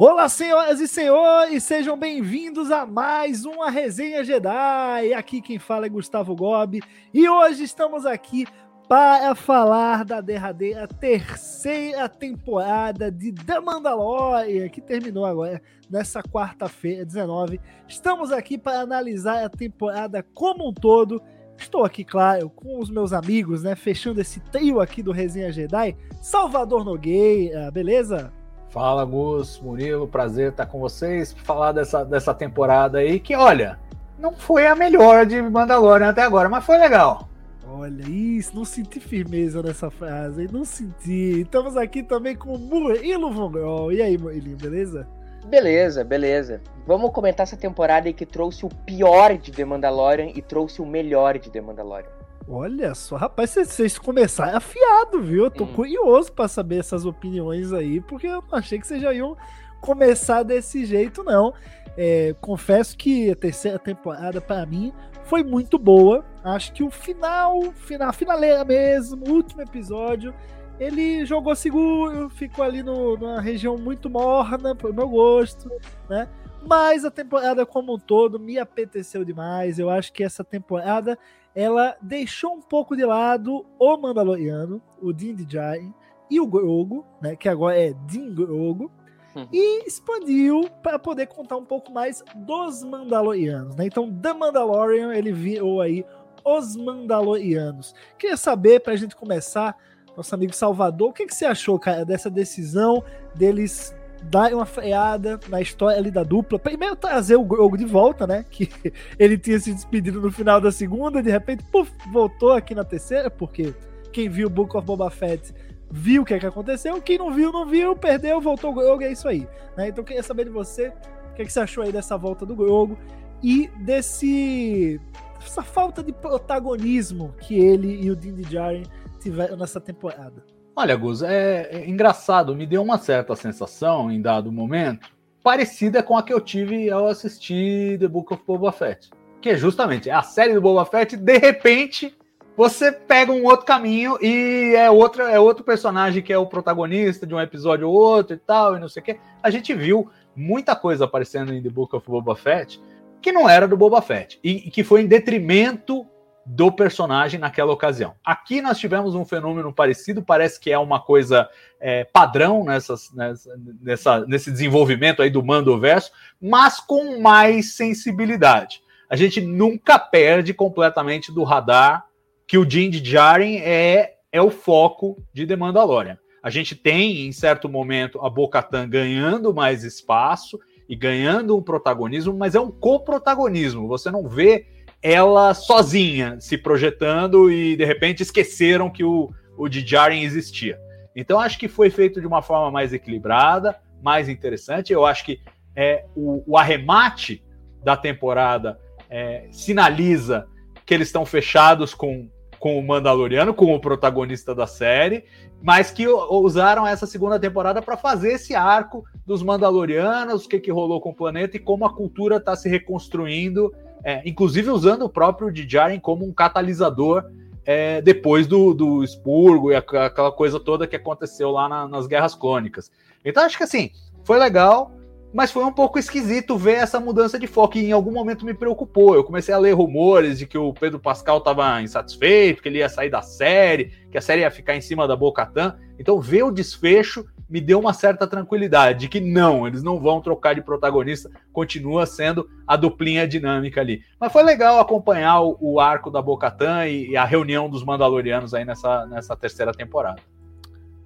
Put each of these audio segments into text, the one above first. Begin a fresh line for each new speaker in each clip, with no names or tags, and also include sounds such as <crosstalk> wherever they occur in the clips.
Olá, senhoras e senhores, sejam bem-vindos a mais uma Resenha Jedi. Aqui quem fala é Gustavo Gobi e hoje estamos aqui para falar da derradeira terceira temporada de The Mandalorian, que terminou agora nessa quarta-feira, 19. Estamos aqui para analisar a temporada como um todo. Estou aqui, claro, com os meus amigos, né? Fechando esse trio aqui do Resenha Jedi. Salvador Nogueira, beleza?
Fala, Gus, Murilo, prazer estar com vocês para falar dessa, dessa temporada aí que, olha, não foi a melhor de Mandalorian até agora, mas foi legal.
Olha isso, não senti firmeza nessa frase, não senti. Estamos aqui também com o Murilo Von E aí, Murilo, beleza?
Beleza, beleza. Vamos comentar essa temporada aí que trouxe o pior de The Mandalorian e trouxe o melhor de The Mandalorian.
Olha só, rapaz, vocês começaram afiado, viu? Eu tô hum. curioso para saber essas opiniões aí, porque eu não achei que vocês já iam começar desse jeito, não. É, confesso que a terceira temporada, para mim, foi muito boa. Acho que o final, final, finaleira mesmo, último episódio, ele jogou seguro, ficou ali no, numa região muito morna, pro meu gosto, né? Mas a temporada como um todo me apeteceu demais. Eu acho que essa temporada ela deixou um pouco de lado o Mandaloriano, o Din Djarin e o Grogu, né, que agora é Din Grogu, uhum. e expandiu para poder contar um pouco mais dos Mandalorianos, né? Então, The Mandalorian, ele virou aí os Mandalorianos. Queria saber, para a gente começar, nosso amigo Salvador, o que, que você achou, cara, dessa decisão deles dar uma freada na história ali da dupla. Primeiro trazer o Grogu de volta, né? Que <laughs> ele tinha se despedido no final da segunda, de repente, puf, voltou aqui na terceira, porque quem viu o Book of Boba Fett viu o que, é que aconteceu, quem não viu, não viu, perdeu, voltou o Grogu, é isso aí. Né? Então eu queria saber de você, o que, é que você achou aí dessa volta do Grogu e desse essa falta de protagonismo que ele e o Din Djarin tiveram nessa temporada.
Olha, Gus, é, é, engraçado, me deu uma certa sensação em dado momento, parecida com a que eu tive ao assistir The Book of Boba Fett. Que é justamente a série do Boba Fett, de repente, você pega um outro caminho e é, outra, é outro personagem que é o protagonista de um episódio ou outro e tal, e não sei o quê. A gente viu muita coisa aparecendo em The Book of Boba Fett que não era do Boba Fett e, e que foi em detrimento do personagem naquela ocasião. Aqui nós tivemos um fenômeno parecido, parece que é uma coisa é, padrão nessas, nessa, nessa, nesse desenvolvimento aí do Mando Verso, mas com mais sensibilidade. A gente nunca perde completamente do radar que o Din Djarin é, é o foco de The Mandalorian. A gente tem, em certo momento, a Bo-Katan ganhando mais espaço e ganhando um protagonismo, mas é um coprotagonismo. Você não vê ela sozinha se projetando e de repente esqueceram que o, o Djarin existia. Então acho que foi feito de uma forma mais equilibrada, mais interessante. Eu acho que é, o, o arremate da temporada é, sinaliza que eles estão fechados com, com o Mandaloriano, com o protagonista da série, mas que usaram essa segunda temporada para fazer esse arco dos Mandalorianos, o que, que rolou com o planeta e como a cultura está se reconstruindo é, inclusive usando o próprio Djarin como um catalisador é, depois do, do expurgo e aquela coisa toda que aconteceu lá na, nas Guerras Clônicas. Então acho que assim, foi legal, mas foi um pouco esquisito ver essa mudança de foco e em algum momento me preocupou. Eu comecei a ler rumores de que o Pedro Pascal estava insatisfeito, que ele ia sair da série, que a série ia ficar em cima da Bocatã. Então ver o desfecho me deu uma certa tranquilidade de que não, eles não vão trocar de protagonista, continua sendo a duplinha dinâmica ali. Mas foi legal acompanhar o, o arco da Bocatã e, e a reunião dos Mandalorianos aí nessa, nessa terceira temporada.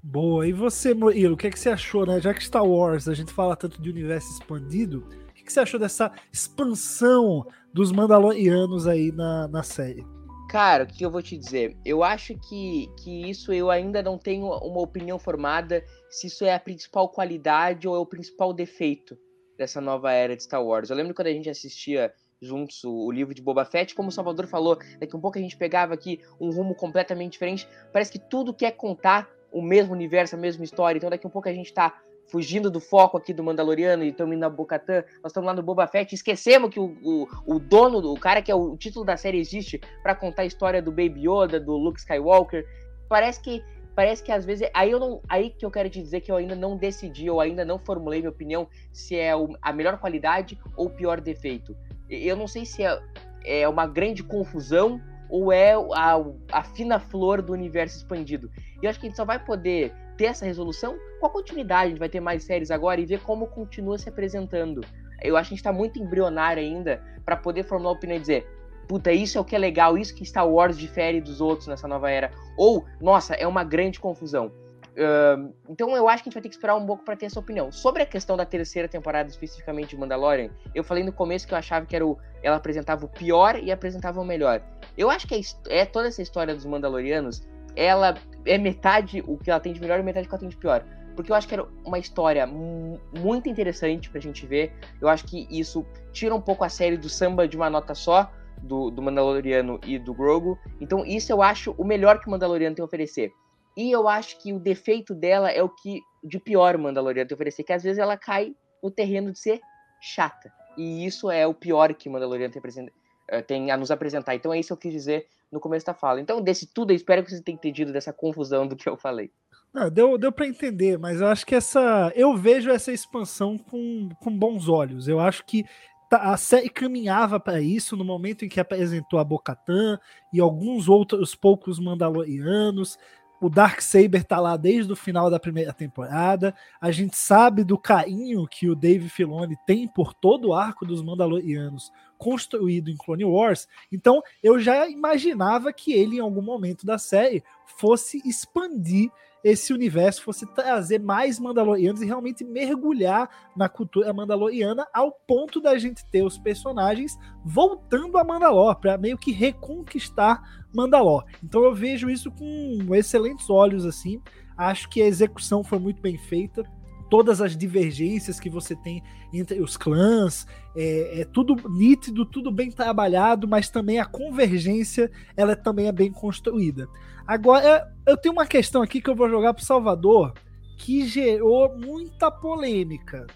Boa, e você, Murilo, o que, é que você achou, né? Já que Star Wars a gente fala tanto de universo expandido, o que, é que você achou dessa expansão dos Mandalorianos aí na, na série?
Cara, o que eu vou te dizer? Eu acho que, que isso eu ainda não tenho uma opinião formada se isso é a principal qualidade ou é o principal defeito dessa nova era de Star Wars. Eu lembro quando a gente assistia juntos o, livro de Boba Fett, como o Salvador falou, daqui um pouco a gente pegava aqui um rumo completamente diferente. Parece que tudo quer contar o mesmo universo, a mesma história. Então daqui um pouco a gente tá fugindo do foco aqui do Mandaloriano e estamos indo na Bocatã, nós estamos lá no Boba Fett, esquecemos que o, o, o dono, o cara que é o, o título da série existe para contar a história do Baby Yoda, do Luke Skywalker. Parece que parece que às vezes aí eu não, aí que eu quero te dizer que eu ainda não decidi ou ainda não formulei minha opinião se é o, a melhor qualidade ou o pior defeito. Eu não sei se é, é uma grande confusão ou é a, a fina flor do universo expandido. E eu acho que a gente só vai poder ter essa resolução com a continuidade. A gente vai ter mais séries agora e ver como continua se apresentando. Eu acho que a gente tá muito embrionário ainda para poder formular opinião e dizer puta, isso é o que é legal, isso que Star Wars difere dos outros nessa nova era. Ou, nossa, é uma grande confusão. Uh, então eu acho que a gente vai ter que esperar um pouco para ter essa opinião. Sobre a questão da terceira temporada, especificamente de Mandalorian, eu falei no começo que eu achava que era o, ela apresentava o pior e apresentava o melhor. Eu acho que é, é toda essa história dos Mandalorianos, ela é metade o que ela tem de melhor e metade o que ela tem de pior. Porque eu acho que era uma história muito interessante pra gente ver. Eu acho que isso tira um pouco a série do samba de uma nota só, do, do Mandaloriano e do Grogu. Então, isso eu acho o melhor que o Mandaloriano tem a oferecer. E eu acho que o defeito dela é o que de pior o Mandaloriano tem a oferecer, que às vezes ela cai no terreno de ser chata. E isso é o pior que o Mandaloriano tem, eh, tem a nos apresentar. Então é isso que eu quis dizer no começo da fala. Então, desse tudo, eu espero que você tenha entendido dessa confusão do que eu falei.
Não, deu deu para entender, mas eu acho que essa. Eu vejo essa expansão com, com bons olhos. Eu acho que Tá, a série caminhava para isso no momento em que apresentou a Bocatan e alguns outros poucos Mandalorianos. O Dark Saber tá lá desde o final da primeira temporada. A gente sabe do carinho que o Dave Filoni tem por todo o arco dos Mandalorianos construído em Clone Wars. Então eu já imaginava que ele, em algum momento da série, fosse expandir esse universo fosse trazer mais Mandalorianos e realmente mergulhar na cultura mandaloriana ao ponto da gente ter os personagens voltando a Mandalor, para meio que reconquistar Mandalor. Então eu vejo isso com excelentes olhos assim. Acho que a execução foi muito bem feita todas as divergências que você tem entre os clãs, é, é, tudo nítido, tudo bem trabalhado, mas também a convergência ela também é bem construída. Agora, eu tenho uma questão aqui que eu vou jogar para Salvador, que gerou muita polêmica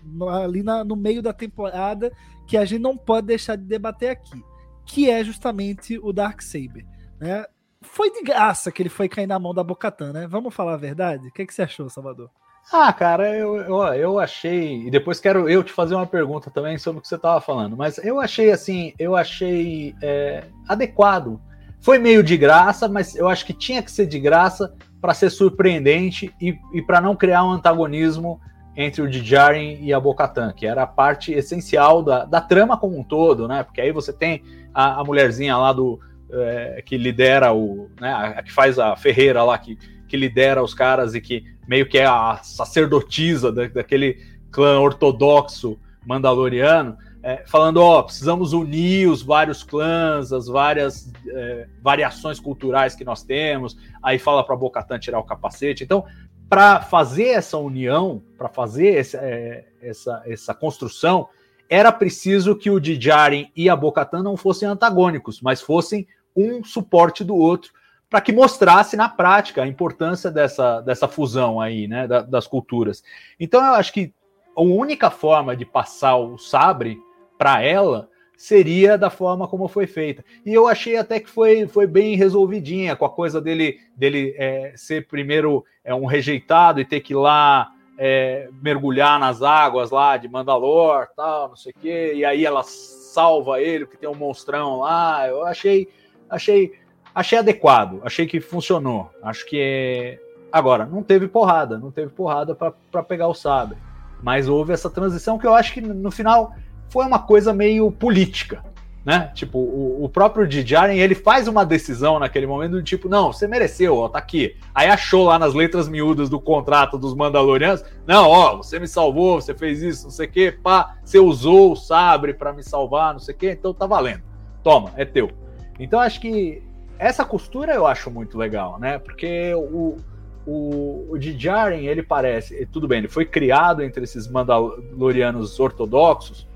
ali na, no meio da temporada, que a gente não pode deixar de debater aqui, que é justamente o Dark Saber, né? Foi de graça que ele foi cair na mão da Bocatan, né? Vamos falar a verdade? O que, que você achou, Salvador?
Ah, cara, eu, eu, eu achei. E depois quero eu te fazer uma pergunta também sobre o que você estava falando. Mas eu achei assim, eu achei é, adequado. Foi meio de graça, mas eu acho que tinha que ser de graça para ser surpreendente e, e para não criar um antagonismo entre o Djarin e a Bocatan, que era a parte essencial da, da trama como um todo, né? Porque aí você tem a, a mulherzinha lá do é, que lidera o, né? A, a, que faz a Ferreira lá que, que lidera os caras e que meio que é a sacerdotisa da, daquele clã ortodoxo mandaloriano, é, falando, ó, precisamos unir os vários clãs, as várias é, variações culturais que nós temos. Aí fala para Bocatan tirar o capacete. Então, para fazer essa união, para fazer essa, é, essa, essa construção, era preciso que o Djarin e a Bocatan não fossem antagônicos, mas fossem um suporte do outro para que mostrasse na prática a importância dessa, dessa fusão aí, né, da, das culturas. Então eu acho que a única forma de passar o sabre para ela seria da forma como foi feita. E eu achei até que foi, foi bem resolvidinha com a coisa dele, dele é, ser primeiro é, um rejeitado e ter que ir lá é, mergulhar nas águas lá de Mandalor, tal, não sei o quê, e aí ela salva ele porque tem um monstrão lá. Eu achei, achei achei adequado, achei que funcionou. Acho que é... agora não teve porrada, não teve porrada para pegar o sabre, mas houve essa transição que eu acho que no final foi uma coisa meio política, né? Tipo, o, o próprio Djarin, ele faz uma decisão naquele momento do tipo, não, você mereceu, ó, tá aqui. Aí achou lá nas letras miúdas do contrato dos Mandalorianos, não, ó, você me salvou, você fez isso, não sei o quê, pá, você usou o sabre para me salvar, não sei o quê, então tá valendo. Toma, é teu. Então acho que essa costura eu acho muito legal, né? Porque o, o, o ele parece, tudo bem, ele foi criado entre esses Mandalorianos ortodoxos,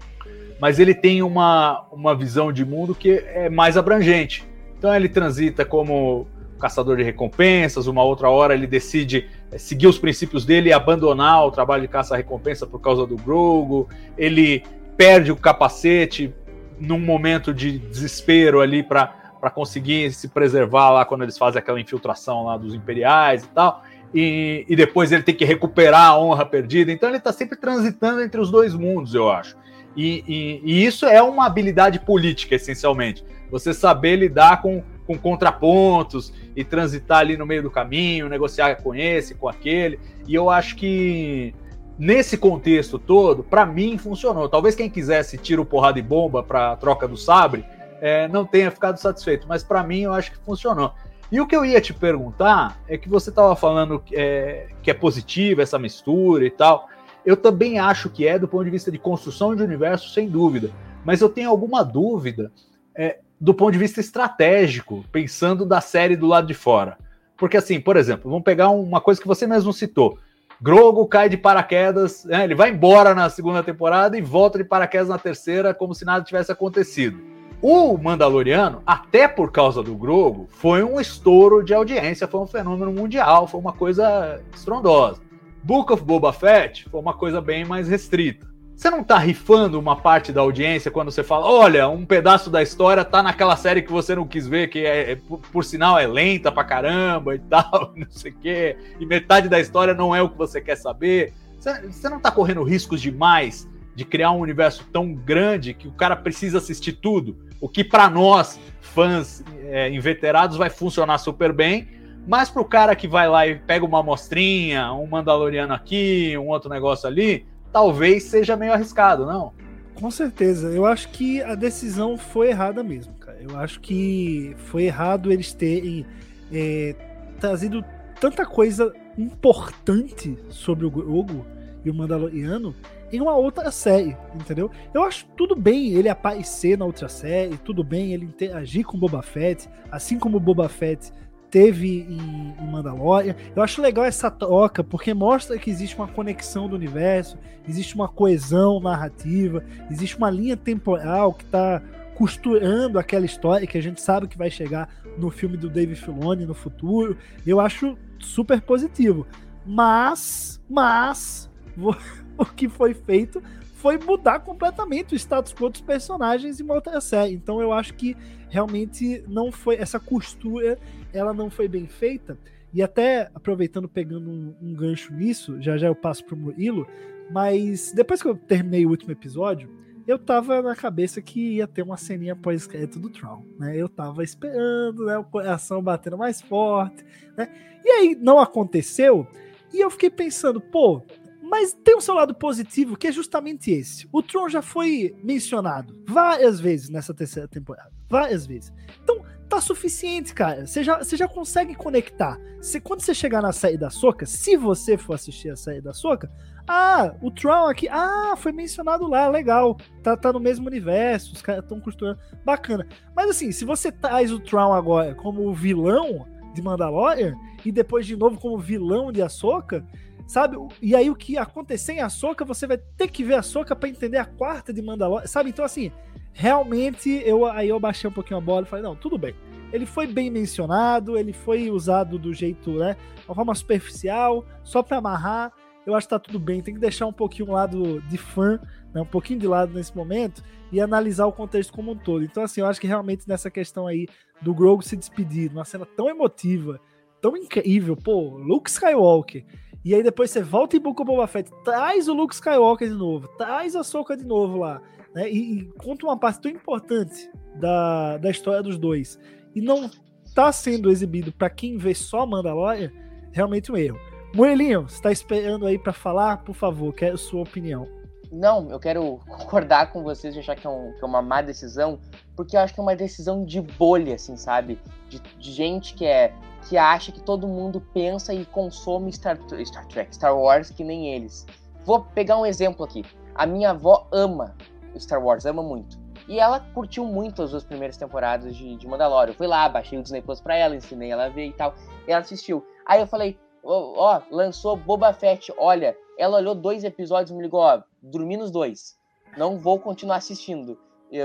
mas ele tem uma, uma visão de mundo que é mais abrangente. Então ele transita como caçador de recompensas, uma outra hora ele decide é, seguir os princípios dele e abandonar o trabalho de caça-recompensa por causa do Grogu, ele perde o capacete num momento de desespero ali para para conseguir se preservar lá quando eles fazem aquela infiltração lá dos imperiais e tal. e, e depois ele tem que recuperar a honra perdida. Então ele está sempre transitando entre os dois mundos, eu acho. E, e, e, isso é uma habilidade política, essencialmente. Você saber lidar com, com contrapontos e transitar ali no meio do caminho, negociar com esse, com aquele. E eu acho que nesse contexto todo, para mim funcionou. Talvez quem quisesse tiro, porrada e bomba para troca do sabre é, não tenha ficado satisfeito, mas para mim eu acho que funcionou. E o que eu ia te perguntar é que você estava falando é, que é positiva essa mistura e tal. Eu também acho que é do ponto de vista de construção de universo, sem dúvida. Mas eu tenho alguma dúvida é, do ponto de vista estratégico, pensando da série do lado de fora. Porque, assim, por exemplo, vamos pegar uma coisa que você mesmo citou. Grogo cai de paraquedas, né, ele vai embora na segunda temporada e volta de paraquedas na terceira, como se nada tivesse acontecido. O Mandaloriano, até por causa do Grogo, foi um estouro de audiência, foi um fenômeno mundial, foi uma coisa estrondosa. Book of Boba Fett foi uma coisa bem mais restrita. Você não tá rifando uma parte da audiência quando você fala, olha, um pedaço da história tá naquela série que você não quis ver, que é, é por, por, sinal é lenta pra caramba e <laughs> tal, não sei o quê, e metade da história não é o que você quer saber. Você, você não tá correndo riscos demais de criar um universo tão grande que o cara precisa assistir tudo, o que para nós, fãs é, inveterados, vai funcionar super bem, mas para o cara que vai lá e pega uma amostrinha, um Mandaloriano aqui, um outro negócio ali, talvez seja meio arriscado, não?
Com certeza. Eu acho que a decisão foi errada mesmo, cara. Eu acho que foi errado eles terem é, trazido tanta coisa importante sobre o Grogu e o Mandaloriano em uma outra série, entendeu? Eu acho tudo bem ele aparecer na outra série, tudo bem ele interagir com Boba Fett, assim como Boba Fett teve em, em Mandalorian. Eu acho legal essa troca, porque mostra que existe uma conexão do universo, existe uma coesão narrativa, existe uma linha temporal que está costurando aquela história que a gente sabe que vai chegar no filme do Dave Filoni no futuro. Eu acho super positivo. Mas, mas, <laughs> o que foi feito foi mudar completamente o status quo dos personagens em uma outra série. Então eu acho que realmente não foi essa costura, ela não foi bem feita. E até aproveitando pegando um, um gancho nisso, já já eu passo pro Murilo, mas depois que eu terminei o último episódio, eu tava na cabeça que ia ter uma ceninha pós-crédito do Tron, né? Eu tava esperando, né? O coração batendo mais forte, né? E aí não aconteceu, e eu fiquei pensando, pô, mas tem um seu lado positivo, que é justamente esse. O Tron já foi mencionado várias vezes nessa terceira temporada. Várias vezes. Então, tá suficiente, cara. Você já, você já consegue conectar. Você, quando você chegar na série da Soca, se você for assistir a série da Soca, ah, o Tron aqui, ah, foi mencionado lá, legal. Tá, tá no mesmo universo, os caras estão costurando. Bacana. Mas assim, se você traz o Tron agora como vilão de Mandalorian, e depois de novo como vilão de Ahsoka, sabe? E aí o que acontecer em Ahsoka, você vai ter que ver Ahsoka para entender a quarta de Mandalorian, sabe? Então assim, realmente eu aí eu baixei um pouquinho a bola e falei, não, tudo bem. Ele foi bem mencionado, ele foi usado do jeito, né, uma forma superficial, só para amarrar. Eu acho que tá tudo bem, tem que deixar um pouquinho o lado de fã, né, um pouquinho de lado nesse momento e analisar o contexto como um todo. Então assim, eu acho que realmente nessa questão aí do Grogu se despedir, uma cena tão emotiva, tão incrível, pô, Luke Skywalker e aí depois você volta em Book of Boba Fett, traz o Luke Skywalker de novo, traz a Soca de novo lá, né? E, e, conta uma parte tão importante da, da história dos dois. E não tá sendo exibido para quem vê só Mandalorian, realmente um erro. Murilinho, você tá esperando aí para falar? Por favor, quero sua opinião.
Não, eu quero concordar com vocês de achar que é, um, que é, uma má decisão, porque eu acho que é uma decisão de bolha, assim, sabe? De, de gente que é que acha que todo mundo pensa e consome Star, Star Trek, Star Wars, que nem eles. Vou pegar um exemplo aqui. A minha avó ama Star Wars, ama muito. E ela curtiu muito as duas primeiras temporadas de, de Mandalorian. Eu fui lá, baixei o Disney Plus pra ela, ensinei ela a ver e tal. E ela assistiu. Aí eu falei, ó, lançou Boba Fett, olha. Ela olhou dois episódios e me ligou, ó, dormi nos dois. Não vou continuar assistindo.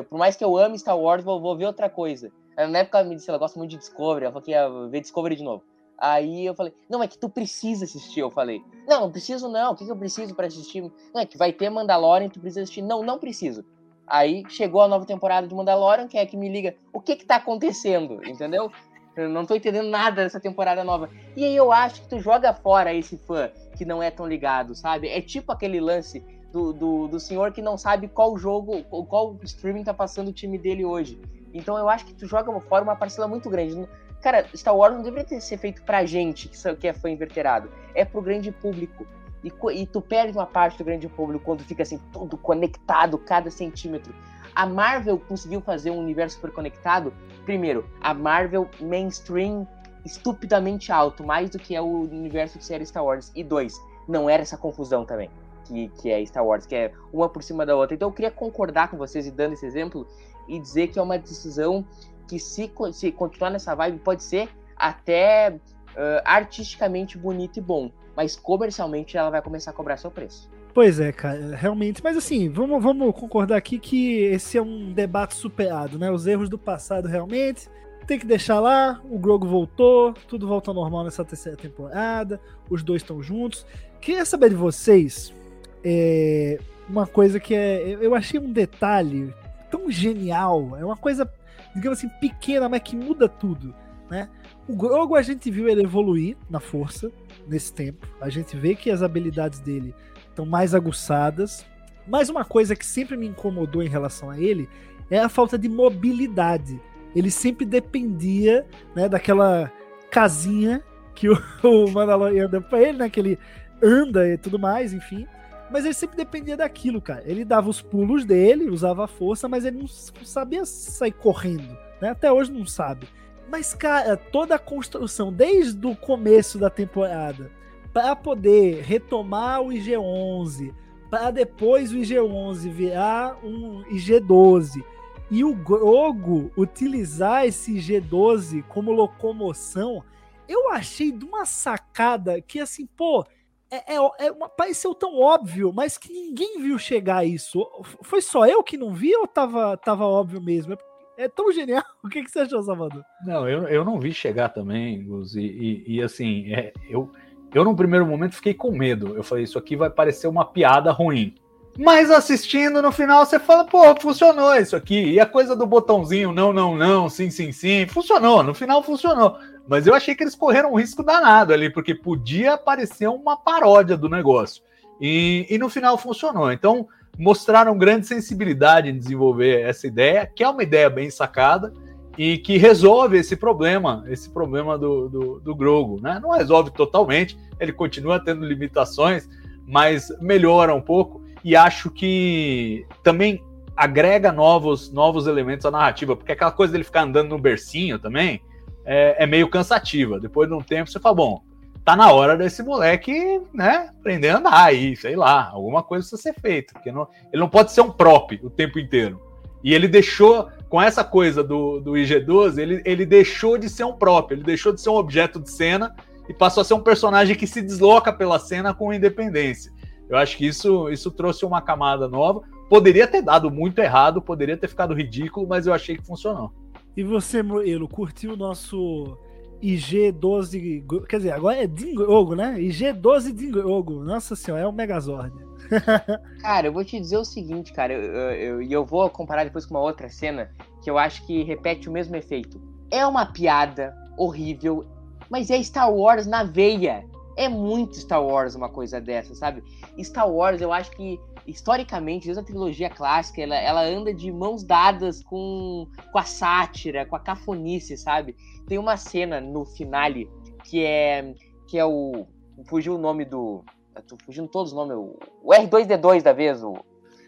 Por mais que eu ame Star Wars, vou, vou ver outra coisa. Na época ela me disse, ela gosta muito de Discovery, ela falou que ia ver Discovery de novo. Aí eu falei, não, é que tu precisa assistir, eu falei. Não, não preciso não, o que, que eu preciso para assistir? Não, é que vai ter Mandalorian, tu precisa assistir. Não, não preciso. Aí chegou a nova temporada de Mandalorian, quem é que me liga? O que que tá acontecendo, entendeu? Eu não tô entendendo nada dessa temporada nova. E aí eu acho que tu joga fora esse fã que não é tão ligado, sabe? É tipo aquele lance do, do, do senhor que não sabe qual jogo, qual streaming tá passando o time dele hoje. Então eu acho que tu joga fora uma parcela muito grande. Cara, Star Wars não deveria ter ser feito pra gente que é fã inverterado. É pro grande público. E, e tu perde uma parte do grande público quando fica assim, tudo conectado, cada centímetro. A Marvel conseguiu fazer um universo super conectado. Primeiro, a Marvel mainstream estupidamente alto, mais do que é o universo de série Star Wars. E dois, não era essa confusão também. Que, que é Star Wars, que é uma por cima da outra. Então eu queria concordar com vocês e dando esse exemplo e dizer que é uma decisão que, se, se continuar nessa vibe, pode ser até uh, artisticamente bonito e bom mas comercialmente ela vai começar a cobrar seu preço.
Pois é, cara, realmente. Mas assim, vamos, vamos concordar aqui que esse é um debate superado, né? Os erros do passado realmente. Tem que deixar lá, o Grogo voltou, tudo volta ao normal nessa terceira temporada, os dois estão juntos. Queria saber de vocês é, uma coisa que é. Eu achei um detalhe tão genial, é uma coisa, digamos assim, pequena, mas que muda tudo, né? O Grogo a gente viu ele evoluir na força, nesse tempo. A gente vê que as habilidades dele estão mais aguçadas. Mas uma coisa que sempre me incomodou em relação a ele é a falta de mobilidade. Ele sempre dependia né, daquela casinha que o, <laughs> Mandalorian deu pra ele, né? Que ele anda e tudo mais, enfim. Mas ele sempre dependia daquilo, cara. Ele dava os pulos dele, usava a força, mas ele não sabia sair correndo. Né? Até hoje não sabe. Mas, cara, toda a construção, desde o começo da temporada, para poder retomar o IG-11, para depois o IG-11 virar um IG-12, e o Grogo utilizar esse IG-12 como locomoção, eu achei de uma sacada que, assim, pô, é, é, é uma, pareceu tão óbvio, mas que ninguém viu chegar isso. Foi só eu que não vi ou tava, tava óbvio mesmo? É é tão genial. <laughs> O que, que você achou, Salvador?
Não, eu, eu não vi chegar também, Gus, e, e, e assim, é, eu, eu no primeiro momento fiquei com medo. Eu falei, isso aqui vai parecer uma piada ruim. Mas assistindo no final você fala, pô, funcionou isso aqui. E a coisa do botãozinho não, não, não, sim, sim, sim, funcionou. No final funcionou. Mas eu achei que eles correram um risco danado ali, porque podia parecer uma paródia do negócio. E, e no final funcionou. Então, mostraram grande sensibilidade em desenvolver essa ideia, que é uma ideia bem sacada e que resolve esse problema, esse problema do, do, do Grogo. Né? Não resolve totalmente, ele continua tendo limitações, mas melhora um pouco e acho que também agrega novos, novos elementos à narrativa, porque aquela coisa dele ficar andando no bercinho também é, é meio cansativa. Depois de um tempo você fala, bom, tá na hora desse moleque, né, aprender a andar aí, sei lá, alguma coisa precisa ser feita, porque não, ele não pode ser um prop o tempo inteiro. E ele deixou, com essa coisa do, do IG-12, ele, ele deixou de ser um prop, ele deixou de ser um objeto de cena e passou a ser um personagem que se desloca pela cena com independência. Eu acho que isso, isso trouxe uma camada nova. Poderia ter dado muito errado, poderia ter ficado ridículo, mas eu achei que funcionou.
E você, Moelo, curtiu o nosso IG-12. Quer dizer, agora é Dingrogo, né? IG-12 Dingrogo. Nossa senhora, é o Megazord. <laughs>
cara, eu vou te dizer o seguinte, cara, e eu, eu, eu, vou comparar depois com uma outra cena que eu acho que repete o mesmo efeito. É uma piada horrível, mas é Star Wars na veia. É muito Star Wars uma coisa dessa, sabe? Star Wars, eu acho que historicamente, desde a trilogia clássica, ela, ela anda de mãos dadas com, com a sátira, com a cafonice, sabe? Tem uma cena no finale que é que é o fugiu o nome do tô fugindo todos os nomes, o, R2D2 da vez, o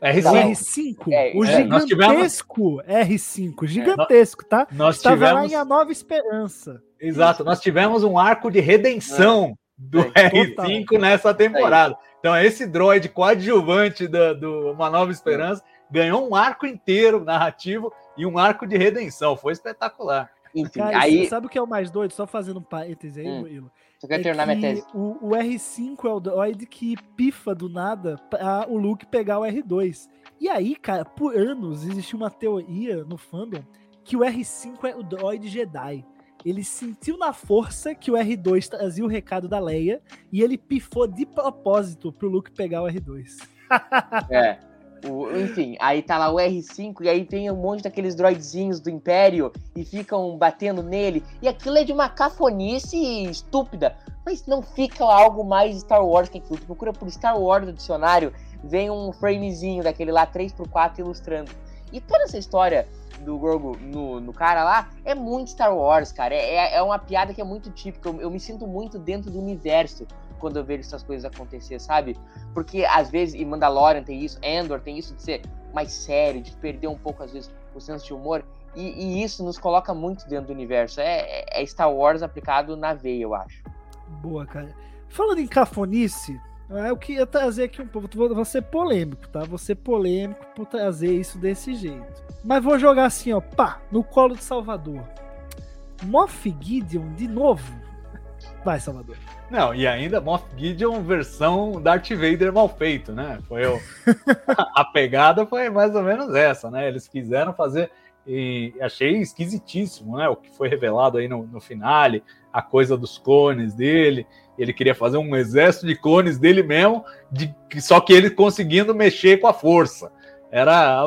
R5. R5 é, o é, gigantesco tivemos... R5, gigantesco, tá?
Nós Estava tivemos...
lá em A Nova Esperança.
Exato, nós tivemos um arco de redenção é. Do é, R5 total. nessa temporada. Então, esse droid coadjuvante do, do Uma Nova Esperança ganhou um arco inteiro narrativo e um arco de redenção. Foi espetacular.
Enfim, Cara, aí... sabe o que é o mais doido? Só fazendo um parênteses aí, hum.
Só quero é terminar minha tese.
O, o, R5 é o droid que pifa do nada pra o Luke pegar o R2. E aí, cara, por anos existiu uma teoria no fandom que o R5 é o droid Jedi. Ele sentiu na força que o R2 trazia o recado da Leia e ele pifou de propósito pro Luke pegar o R2. <laughs>
é. O, enfim, aí tá lá o R5 e aí tem um monte daqueles droidzinhos do Império e ficam batendo nele. E aquilo é de uma cafonice estúpida. Mas não fica algo mais Star Wars que aquilo. Tu procura por Star Wars no dicionário, vem um framezinho daquele lá 3x4 ilustrando. E toda essa história do Grogu no, no cara lá é muito Star Wars, cara. É, é, é uma piada que é muito típica. Eu, eu me sinto muito dentro do universo quando eu vejo essas coisas acontecer, sabe? Porque às vezes, e Mandalorian tem isso, Endor tem isso de ser mais sério, de perder um pouco, às vezes, o senso de humor. E, e isso nos coloca muito dentro do universo. É, é, Star Wars aplicado na veia, eu acho.
Boa, cara. Falando em cafonice, é, eu queria trazer aqui um pouco. Vou ser polêmico, tá? Vou ser polêmico por trazer isso desse jeito. Mas vou jogar assim, ó, pá, no colo de Salvador. Moff Gideon de novo. Vai, Salvador.
Não, e ainda Moff Gideon versão Darth Vader mal feito, né? Foi o... <laughs> a pegada foi mais ou menos essa, né? Eles quiseram fazer e achei esquisitíssimo, né? O que foi revelado aí no, no finale, a coisa dos clones dele. Ele queria fazer um exército de clones dele mesmo, de, só que ele conseguindo mexer com a força. Era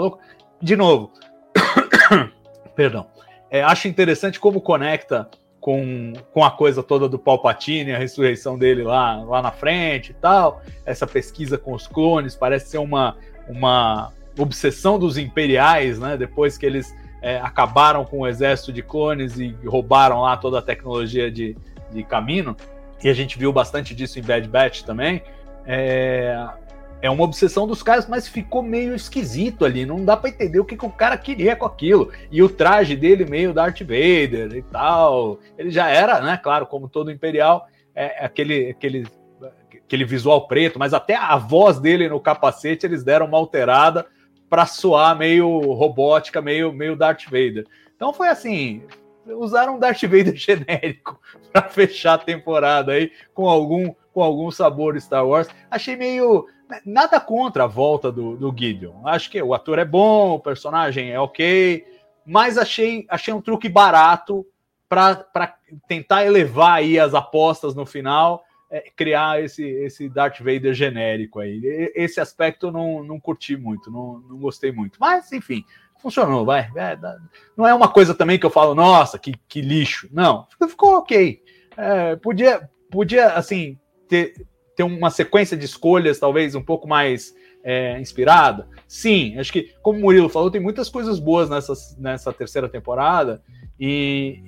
de novo. <coughs> Perdão. É, acho interessante como conecta com, com a coisa toda do Palpatine, a ressurreição dele lá, lá na frente e tal. Essa pesquisa com os clones parece ser uma, uma obsessão dos imperiais, né? Depois que eles é, acabaram com o exército de clones e roubaram lá toda a tecnologia de, de caminho. E a gente viu bastante disso em Bad Batch também. É, é uma obsessão dos caras, mas ficou meio esquisito ali. Não dá para entender o que, que, o cara queria com aquilo. E o traje dele meio Darth Vader e tal. Ele já era, né? Claro, como todo Imperial, é, é aquele, aquele, aquele visual preto, mas até a voz dele no capacete eles deram uma alterada para soar meio robótica, meio, meio Darth Vader. Então foi assim, usaram um Darth Vader <laughs> genérico para fechar a temporada aí com algum com algum sabor Star Wars. Achei meio nada contra a volta do, do Gideon. Acho que o ator é bom, o personagem é ok, mas achei achei um truque barato para tentar elevar aí as apostas no final é, criar esse, esse Darth Vader genérico aí. Esse aspecto não, não curti muito, não, não gostei muito. Mas, enfim, funcionou, vai. É, não é uma coisa também que eu falo, nossa, que, que lixo. Não, ficou ok. É, podia, podia, assim, ter, ter uma sequência de escolhas talvez um pouco mais é, inspirada. Sim, acho que, como o Murilo falou, tem muitas coisas boas nessa, nessa terceira temporada. E,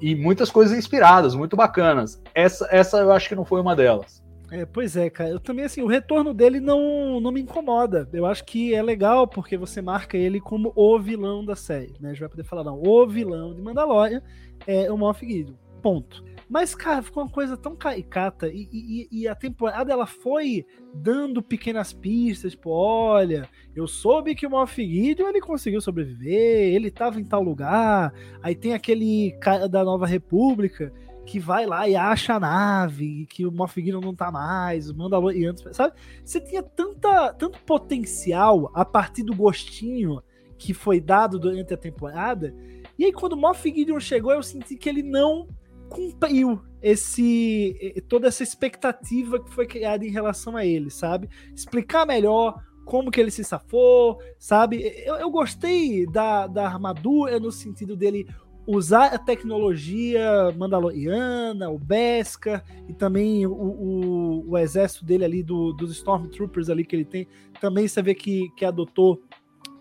e, e muitas coisas inspiradas, muito bacanas. Essa, essa eu acho que não foi uma delas.
É, pois é, cara. Eu também, assim, o retorno dele não, não me incomoda. Eu acho que é legal porque você marca ele como o vilão da série, né? A gente vai poder falar, não, o vilão de Mandalorian é o Moff Gideon. Ponto. Mas, cara, ficou uma coisa tão caricata e, e, e, a temporada ela foi dando pequenas pistas, tipo, olha, eu soube que o Moff Gideon ele conseguiu sobreviver, ele tava em tal lugar, aí tem aquele cara da Nova República que vai lá e acha a nave, que o Moff Gideon não tá mais, os Mandalorianos, sabe? Você tinha tanta, tanto potencial a partir do gostinho que foi dado durante a temporada, e aí quando o Moff Gideon chegou, eu senti que ele não cumpriu esse toda essa expectativa que foi criada em relação a ele, sabe? Explicar melhor como que ele se safou, sabe? Eu, eu gostei da, da armadura no sentido dele usar a tecnologia mandaloriana, o Beskar e também o, o, o, exército dele ali, do, dos Stormtroopers ali que ele tem, também você vê que, que adotou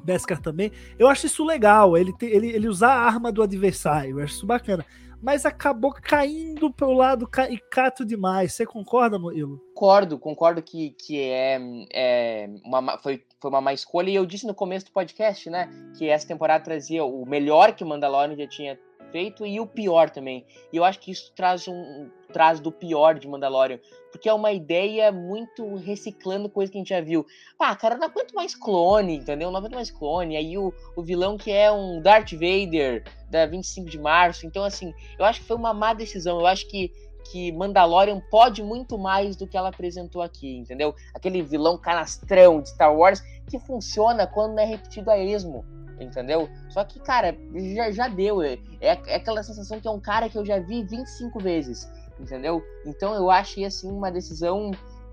Beskar também. Eu acho isso legal, ele, ele, ele usar a arma do adversário, eu acho isso bacana mas acabou caindo pelo lado caricato demais. Você concorda, Murilo?
Concordo, concordo que, que é, é uma, foi, foi uma má escolha. E eu disse no começo do podcast, né, que essa temporada trazia o melhor que o Mandalorian já tinha feito e o pior também. E eu acho que isso traz um traz do pior de Mandalorian, porque é uma ideia muito reciclando coisa que a gente já viu. Ah, cara, não aguento mais clone, entendeu? Não aguento mais clone. Aí o, o vilão que é um Darth Vader da 25 de março. Então, assim, eu acho que foi uma má decisão. Eu acho que que Mandalorian pode muito mais do que ela apresentou aqui, entendeu? Aquele vilão canastrão de Star Wars que funciona quando não é repetido a esmo entendeu? Só que, cara, já, já deu. É, é, é aquela sensação que é um cara que eu já vi 25 vezes, entendeu? Então eu achei, assim, uma decisão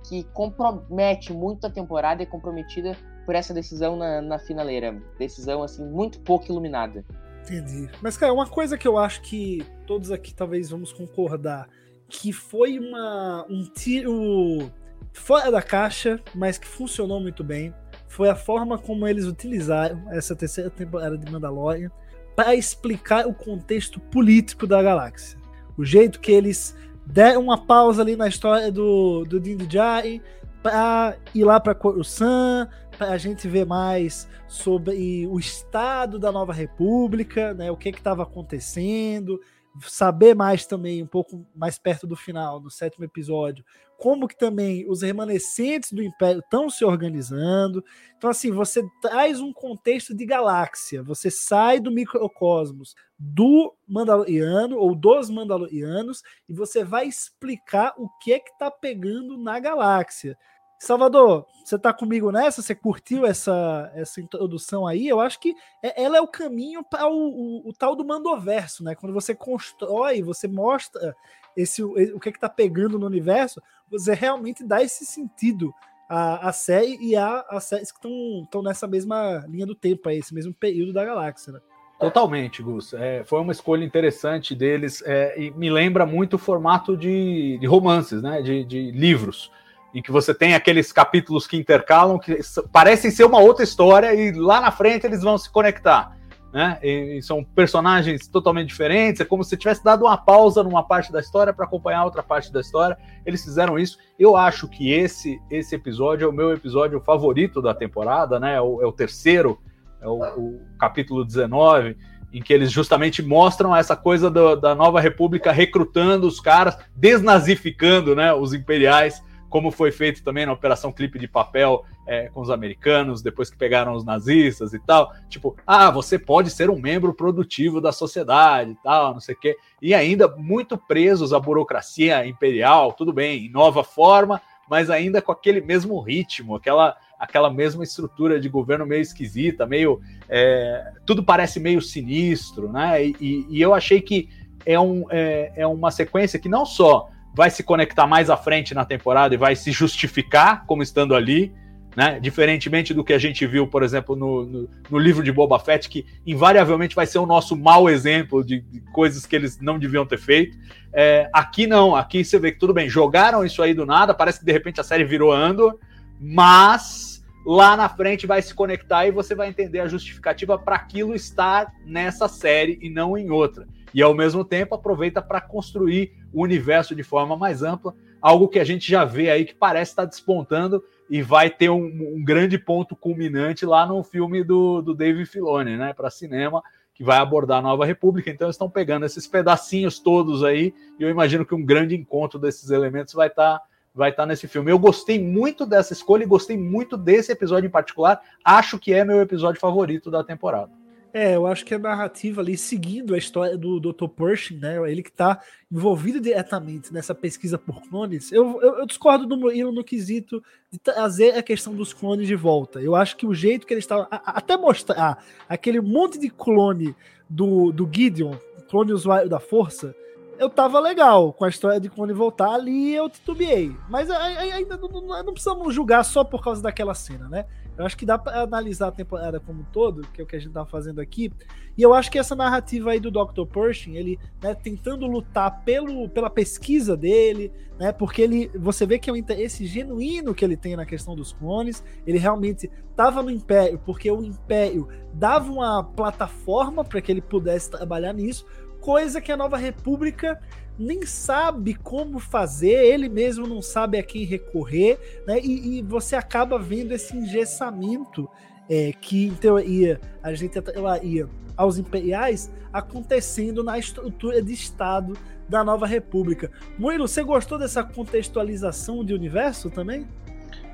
que compromete muito a temporada e é comprometida por essa decisão na, na finaleira. Decisão, assim, muito pouco iluminada.
Entendi. Mas, cara, uma coisa que eu acho que todos aqui talvez vamos concordar, que foi uma, um tiro fora da caixa, mas que funcionou muito bem, foi a forma como eles utilizaram essa terceira temporada de Mandalorian para explicar o contexto político da galáxia. O jeito que eles deram uma pausa ali na história do, do Din Djarin para ir lá para Coruscant, para a gente ver mais sobre o estado da nova república, né, o que estava acontecendo, saber mais também, um pouco mais perto do final, no sétimo episódio, como que também os remanescentes do Império estão se organizando. Então, assim, você traz um contexto de galáxia, você sai do microcosmos do Mandaloriano ou dos Mandalorianos e você vai explicar o que é que está pegando na galáxia. Salvador, você tá comigo nessa? Você curtiu essa, essa introdução aí? Eu acho que é, ela é o caminho para o, o, o, tal do mandoverso, né? Quando você constrói, você mostra esse, o que é que tá pegando no universo, você realmente dá esse sentido à, à série e a séries que estão nessa mesma linha do tempo, aí, esse mesmo período da galáxia, né?
Totalmente, Gus. É, foi uma escolha interessante deles é, e me lembra muito o formato de, de romances, né? De, de livros em que você tem aqueles capítulos que intercalam, que parecem ser uma outra história, e lá na frente eles vão se conectar. Né? E, e são personagens totalmente diferentes, é como se tivesse dado uma pausa numa parte da história para acompanhar outra parte da história. Eles fizeram isso. Eu acho que esse esse episódio é o meu episódio favorito da temporada, né? É o, é o terceiro, é o, o, capítulo 19, em que eles justamente mostram essa coisa do, da nova república recrutando os caras, desnazificando né, os imperiais como foi feito também na Operação Clipe de Papel é, com os americanos, depois que pegaram os nazistas e tal. Tipo, ah, você pode ser um membro produtivo da sociedade e tal, não sei o quê. E ainda muito presos à burocracia imperial, tudo bem, em nova forma, mas ainda com aquele mesmo ritmo, aquela, aquela mesma estrutura de governo meio esquisita, meio. É, tudo parece meio sinistro, né? E, e eu achei que é, um, é, é uma sequência que não só vai se conectar mais à frente na temporada e vai se justificar como estando ali, né? Diferentemente do que a gente viu, por exemplo, no, no, no, livro de Boba Fett, que invariavelmente vai ser o nosso mau exemplo de, de coisas que eles não deviam ter feito. É, aqui não, aqui você vê que tudo bem, jogaram isso aí do nada, parece que de repente a série virou Andor, mas lá na frente vai se conectar e você vai entender a justificativa para aquilo estar nessa série e não em outra e ao mesmo tempo aproveita para construir o universo de forma mais ampla, algo que a gente já vê aí que parece estar tá despontando e vai ter um, um, grande ponto culminante lá no filme do, do David Filoni, né, para cinema, que vai abordar a Nova República. Então eles estão pegando esses pedacinhos todos aí e eu imagino que um grande encontro desses elementos vai estar tá, vai estar tá nesse filme. Eu gostei muito dessa escolha e gostei muito desse episódio em particular. Acho que é meu episódio favorito da temporada.
É, eu acho que a narrativa ali, seguindo a história do Dr. Pershing, né? Ele que está envolvido diretamente nessa pesquisa por clones. Eu, eu, eu, discordo do Murilo no quesito de trazer a questão dos clones de volta. Eu acho que o jeito que eles estavam. Até mostrar aquele monte de clone do, do Gideon, clone usuário da força, eu tava legal com a história de clone voltar ali, eu titubeei. Mas ainda não, não, não precisamos julgar só por causa daquela cena, né? Eu acho que dá para analisar a temporada como um todo, que é o que a gente tá fazendo aqui. E eu acho que essa narrativa aí do Dr. Pershing, ele né, tentando lutar pelo, pela pesquisa dele, né, porque ele, você vê que é um interesse genuíno que ele tem na questão dos clones. Ele realmente estava no Império porque o Império dava uma plataforma para que ele pudesse trabalhar nisso, coisa que a Nova República nem sabe como fazer, ele mesmo não sabe a quem recorrer, né? E, e você acaba vendo esse engessamento é, que, em teoria, a gente atrelaria aos imperiais acontecendo na estrutura de Estado da nova república. Murilo, você gostou dessa contextualização de universo também?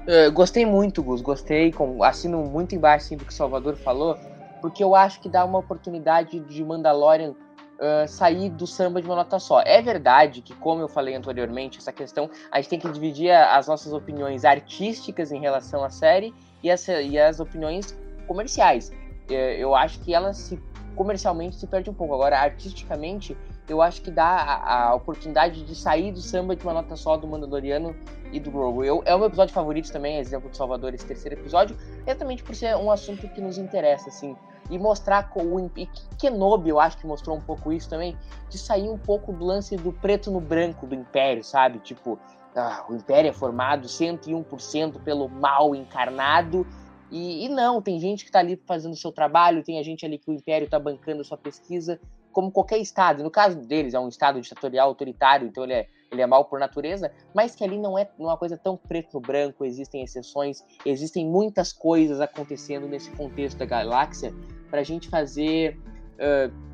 Uh, gostei muito, Gus. Gostei, com, assino muito embaixo assim, do que o Salvador falou, porque eu acho que dá uma oportunidade de Mandalorian uh, sair do samba de uma nota só. É verdade que, como eu falei anteriormente, essa questão, a gente tem que dividir as nossas opiniões artísticas em relação à série e as, e as opiniões comerciais. Uh, eu acho que elas se, comercialmente se perde um pouco. Agora, artisticamente, eu acho que dá a, a, oportunidade de sair do samba de uma nota só do Mandaloriano e do Grogu. Eu, é o meu episódio favorito também, exemplo de Salvador, esse terceiro episódio, exatamente por ser um assunto que nos interessa, assim. E mostrar o e Kenobi, eu acho que mostrou um pouco isso também, de sair um pouco do lance do preto no branco do Império, sabe? Tipo, ah, o Império é formado 101% pelo mal encarnado. E, e, não, tem gente que está ali fazendo o seu trabalho, tem a gente ali que o Império está bancando sua pesquisa, como qualquer Estado. No caso deles, é um Estado ditatorial, autoritário, então ele é, ele é mal por natureza, mas que ali não é uma coisa tão preto branco, existem exceções, existem muitas coisas acontecendo nesse contexto da galáxia para a gente fazer. Uh,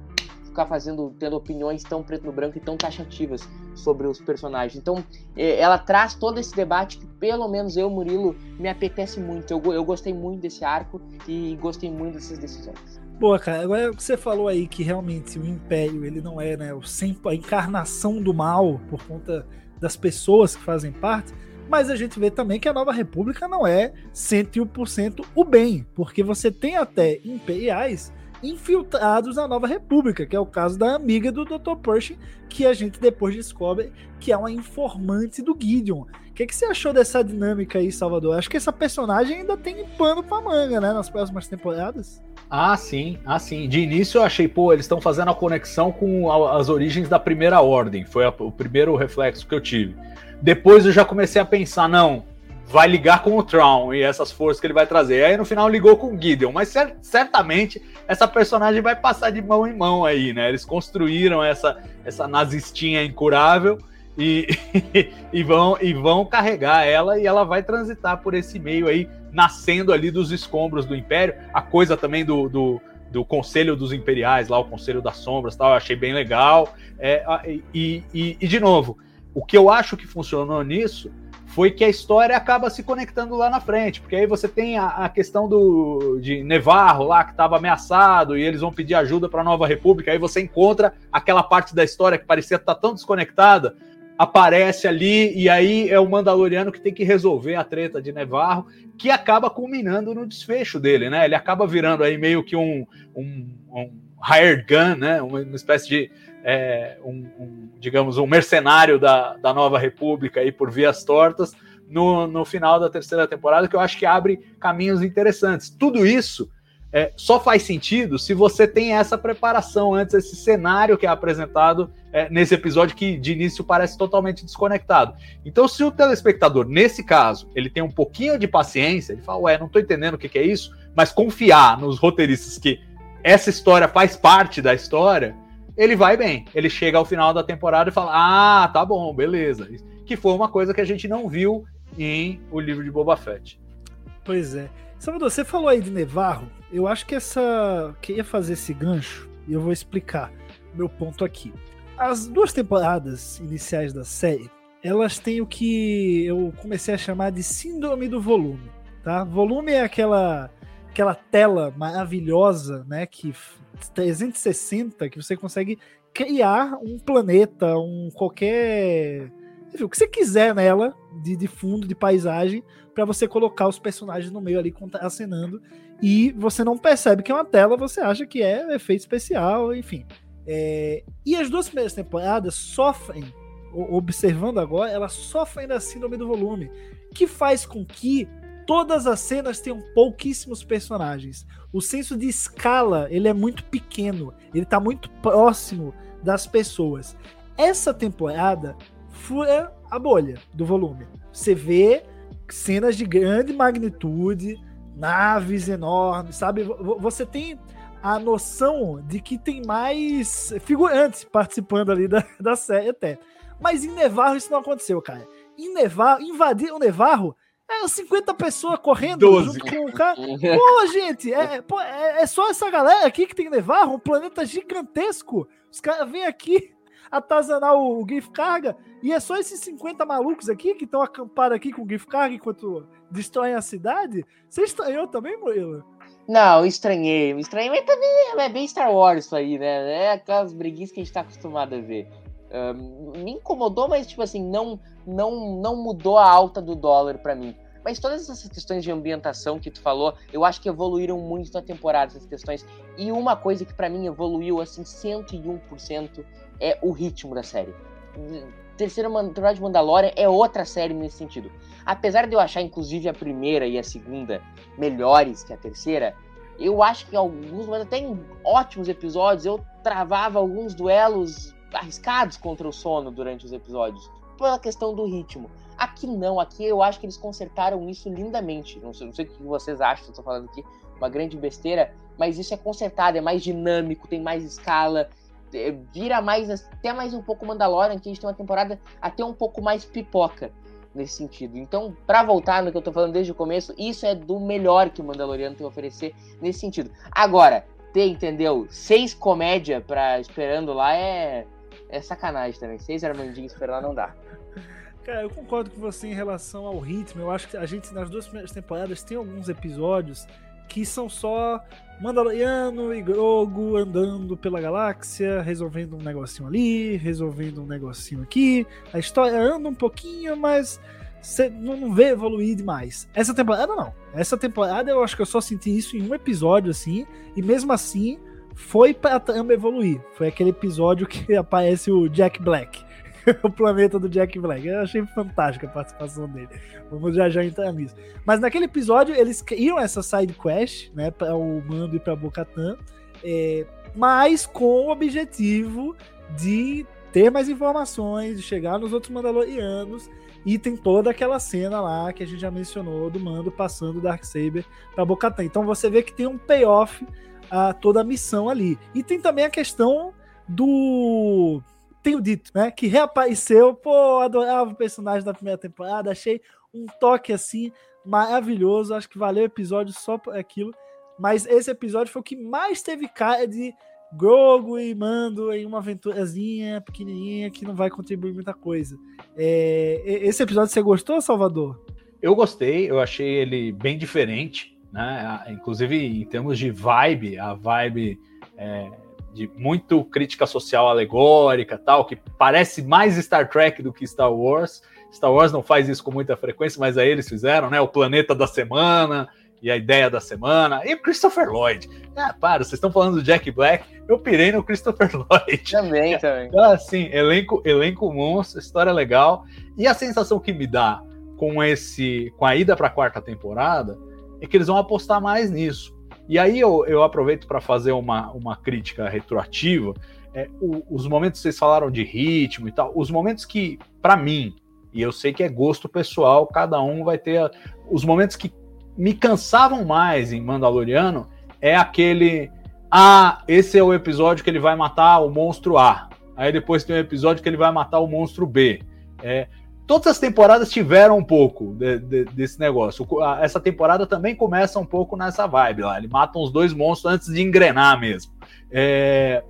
ficar fazendo, tendo opiniões tão preto no branco e tão taxativas sobre os personagens. Então, é, ela traz todo esse debate que, pelo menos eu, Murilo, me apetece muito. Eu, eu gostei muito desse arco e gostei muito dessas decisões.
Boa, cara. Agora você falou aí que realmente o Império ele não é né, o sempre, a encarnação do mal por conta das pessoas que fazem parte, mas a gente vê também que a Nova República não é 101% o bem, porque você tem até imperiais infiltrados na Nova República, que é o caso da amiga do Dr. Pershing, que a gente depois descobre que é uma informante do Gideon. O que, que você achou dessa dinâmica aí, Salvador? Acho que essa personagem ainda tem pano pra manga, né, nas próximas temporadas.
Ah, sim, ah, sim. De início eu achei, pô, eles estão fazendo a conexão com as origens da primeira ordem. Foi a, o primeiro reflexo que eu tive. Depois eu já comecei a pensar, não, vai ligar com o Tron e essas forças que ele vai trazer. Aí no final ligou com o Gideon, mas cer certamente essa personagem vai passar de mão em mão aí, né? Eles construíram essa, essa nazistinha incurável e, <laughs> e, vão, e vão carregar ela e ela vai transitar por esse meio aí, nascendo ali dos escombros do Império. A coisa também do, do, do Conselho dos Imperiais, lá o Conselho das Sombras, tal, eu achei bem legal. É, e, e, e, de novo, o que eu acho que funcionou nisso foi que a história acaba se conectando lá na frente, porque aí você tem a, a questão do de Nevarro lá que estava ameaçado e eles vão pedir ajuda para a Nova República, aí você encontra aquela parte da história que parecia estar tá tão desconectada, aparece ali e aí é o Mandaloriano que tem que resolver a treta de Nevarro, que acaba culminando no desfecho dele, né? Ele acaba virando aí meio que um, um, um hired gun, né? Uma, uma espécie de é, um, um, digamos, um mercenário da, da Nova República aí por vias tortas no, no final da terceira temporada, que eu acho que abre caminhos interessantes. Tudo isso é, só faz sentido se você tem essa preparação antes, esse cenário que é apresentado é, nesse episódio que de início parece totalmente desconectado. Então, se o telespectador, nesse caso, ele tem um pouquinho de paciência, ele fala, ué, não estou entendendo o que, que é isso, mas confiar nos roteiristas que essa história faz parte da história, ele vai bem. Ele chega ao final da temporada e fala: Ah, tá bom, beleza. Que foi uma coisa que a gente não viu em O Livro de Boba Fett.
Pois é. Salvador, você falou aí de Nevarro. Eu acho que essa. Queria fazer esse gancho e eu vou explicar meu ponto aqui. As duas temporadas iniciais da série, elas têm o que eu comecei a chamar de síndrome do volume, tá? Volume é aquela aquela tela maravilhosa, né, que 360 que você consegue criar um planeta, um qualquer. Enfim, o que você quiser nela, de, de fundo, de paisagem, para você colocar os personagens no meio ali acenando. E você não percebe que é uma tela, você acha que é efeito especial, enfim. É... E as duas primeiras temporadas sofrem, observando agora, elas sofrem da síndrome do volume, que faz com que todas as cenas têm pouquíssimos personagens. O senso de escala, ele é muito pequeno, ele tá muito próximo das pessoas. Essa temporada fura a bolha do volume. Você vê cenas de grande magnitude, naves enormes, sabe? Você tem a noção de que tem mais figurantes <laughs> participando ali da, da série até. Mas em Nevarro isso não aconteceu, cara. Em Nevarro, invadir o Nevarro é 50 pessoas correndo 12. junto com o cara. Pô, gente, é, pô, é, é, só essa galera aqui que tem que levar um planeta gigantesco. Os caras vêm aqui <laughs> atazanar o, o GIF carga e é só esses 50 malucos aqui que estão acampados aqui com o GIF carga enquanto destroem a cidade. Você estranhou também, Murilo?
Não, estranhei. Estranhei, mas também é bem Star Wars isso aí, né? É aquelas briguinhas que a gente tá acostumado a ver. Um, me incomodou, mas tipo assim, não, não, não mudou a alta do dólar para mim. Mas todas essas questões de ambientação que tu falou, eu acho que evoluíram muito na temporada, essas questões. E uma coisa que para mim evoluiu assim 101% é o ritmo da série. Terceira temporada de Mandalorian é outra série nesse sentido. Apesar de eu achar, inclusive, a primeira e a segunda melhores que a terceira, eu acho que alguns, mas até em ótimos episódios, eu travava alguns duelos arriscados contra o sono durante os episódios, pela questão do ritmo. Aqui não, aqui eu acho que eles consertaram isso lindamente. Não sei, não sei o que vocês acham, estou falando aqui uma grande besteira, mas isso é consertado, é mais dinâmico, tem mais escala, é, vira mais, até mais um pouco Mandalorian, que a gente tem uma temporada até um pouco mais pipoca nesse sentido. Então, para voltar no que eu tô falando desde o começo, isso é do melhor que o Mandaloriano tem a oferecer nesse sentido. Agora, ter, entendeu? Seis comédia para esperando lá é é sacanagem também. Seis Armandinhos esperando lá não dá.
Cara, eu concordo com você em relação ao ritmo. Eu acho que a gente, nas duas primeiras temporadas, tem alguns episódios que são só Mandaloriano e Grogu andando pela galáxia, resolvendo um negocinho ali, resolvendo um negocinho aqui. A história anda um pouquinho, mas você não vê evoluir demais. Essa temporada não. Essa temporada eu acho que eu só senti isso em um episódio assim, e mesmo assim foi pra trama evoluir. Foi aquele episódio que <laughs> aparece o Jack Black. <laughs> o planeta do Jack Black. Eu achei fantástica a participação dele. Vamos já já entrar nisso. Mas naquele episódio, eles criam essa side quest, né, para o Mando e para Bocatan, é, mas com o objetivo de ter mais informações, de chegar nos outros Mandalorianos. E tem toda aquela cena lá que a gente já mencionou do Mando passando o Darksaber para Bocatan. Então você vê que tem um payoff a toda a missão ali. E tem também a questão do tenho dito, né? Que reapareceu. Pô, adorava o personagem da primeira temporada. Achei um toque assim maravilhoso. Acho que valeu o episódio só por aquilo. Mas esse episódio foi o que mais teve cara de Grogu e Mando em uma aventurazinha pequenininha que não vai contribuir muita coisa. É, esse episódio você gostou, Salvador?
Eu gostei, eu achei ele bem diferente, né? Inclusive em termos de vibe, a vibe é, de muito crítica social alegórica, tal, que parece mais Star Trek do que Star Wars. Star Wars não faz isso com muita frequência, mas aí eles fizeram, né? O planeta da semana e a ideia da semana. E Christopher Lloyd. Ah, para, vocês estão falando do Jack Black, eu pirei no Christopher <laughs> Lloyd.
Também, também.
Então, assim, elenco, elenco monstro, história legal. E a sensação que me dá com esse, com a ida para a quarta temporada, é que eles vão apostar mais nisso. E aí eu, eu aproveito para fazer uma, uma crítica retroativa. É, o, os momentos que vocês falaram de ritmo e tal, os momentos que, para mim, e eu sei que é gosto pessoal, cada um vai ter. Os momentos que me cansavam mais em Mandaloriano é aquele. Ah, esse é o episódio que ele vai matar o monstro A. Aí depois tem o episódio que ele vai matar o monstro B. É, todas as temporadas tiveram um pouco de, de, desse negócio. Essa temporada também começa um pouco nessa vibe lá. Ele mata os dois monstros antes de engrenar mesmo. É,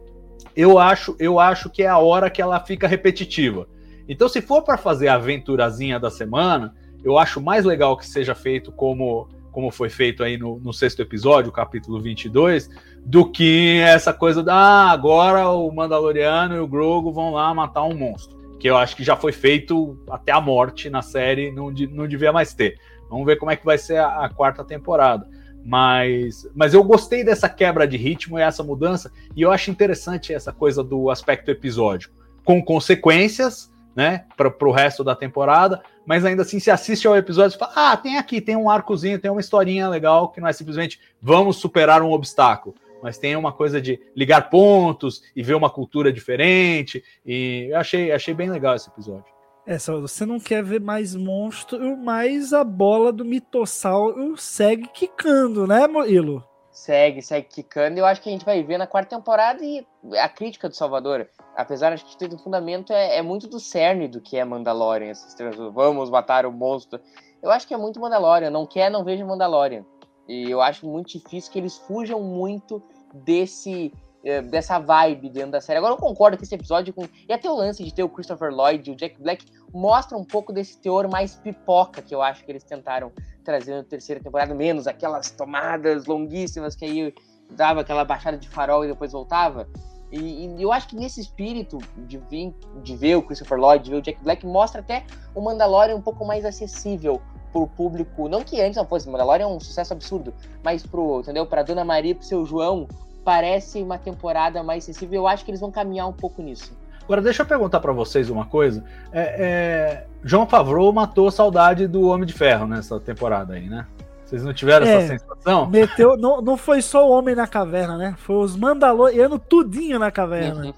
eu acho, eu acho que é a hora que ela fica repetitiva. Então, se for para fazer a aventurazinha da semana, eu acho mais legal que seja feito como como foi feito aí no, no sexto episódio, capítulo 22, do que essa coisa da ah, agora o Mandaloriano e o Grogu vão lá matar um monstro que eu acho que já foi feito até a morte na série, não, não devia mais ter. Vamos ver como é que vai ser a, a quarta temporada. Mas, mas eu gostei dessa quebra de ritmo e essa mudança, e eu acho interessante essa coisa do aspecto episódico, com consequências, né, para o resto da temporada, mas ainda assim se assiste ao episódio e fala: ah, tem aqui, tem um arcozinho, tem uma historinha legal que não é simplesmente vamos superar um obstáculo mas tem uma coisa de ligar pontos e ver uma cultura diferente. E eu achei, achei bem legal esse episódio.
É, só você não quer ver mais monstro, mas a bola do mitossauro segue quicando, né, Murilo?
Segue, segue quicando. Eu acho que a gente vai ver na quarta temporada e a crítica do Salvador, apesar de ter um fundamento, é, é, muito do cerne do que é Mandalorian. Esses vamos matar o monstro. Eu acho que é muito Mandalorian. Não quer, não veja Mandalorian. E eu acho muito difícil que eles fujam muito desse eh, dessa vibe dentro da série. Agora eu concordo que esse episódio com e até o lance de ter o Christopher Lloyd e o Jack Black mostra um pouco desse teor mais pipoca que eu acho que eles tentaram trazer na terceira temporada, menos aquelas tomadas longuíssimas que aí dava aquela baixada de farol e depois voltava. E, e, eu acho que nesse espírito de, vir, de ver o Christopher Lloyd, de ver o Jack Black, mostra até o Mandalorian um pouco mais acessível pro público, não que antes não fosse, Mandalorian é um sucesso absurdo, mas pro, entendeu, pra Dona Maria pro seu João, parece uma temporada mais acessível, eu acho que eles vão caminhar um pouco nisso.
Agora, deixa eu perguntar para vocês uma coisa. É, é, João Favreau matou a saudade do Homem de Ferro nessa temporada aí, né? Vocês não tiveram é, essa sensação?
Meteu, não, não foi só o Homem na Caverna, né? Foi os Mandalorianos tudinho na caverna.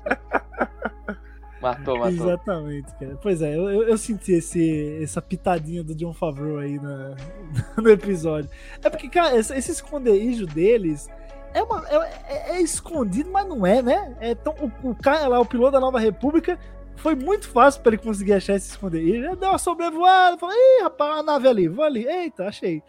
matou, matou.
Exatamente, cara. Pois é, eu, eu, senti esse, essa pitadinha do John Favreau aí na, <laughs> no episódio. É porque, cara, esse, esse esconderijo deles é, uma, é, é, é, escondido, mas não é, né? É tão, o, o cara lá, o piloto da Nova República, foi muito fácil para ele conseguir achar esse esconderijo. Ele deu uma sobrevoada, falou: Ih, rapaz, a nave ali, vou ali. Eita, achei.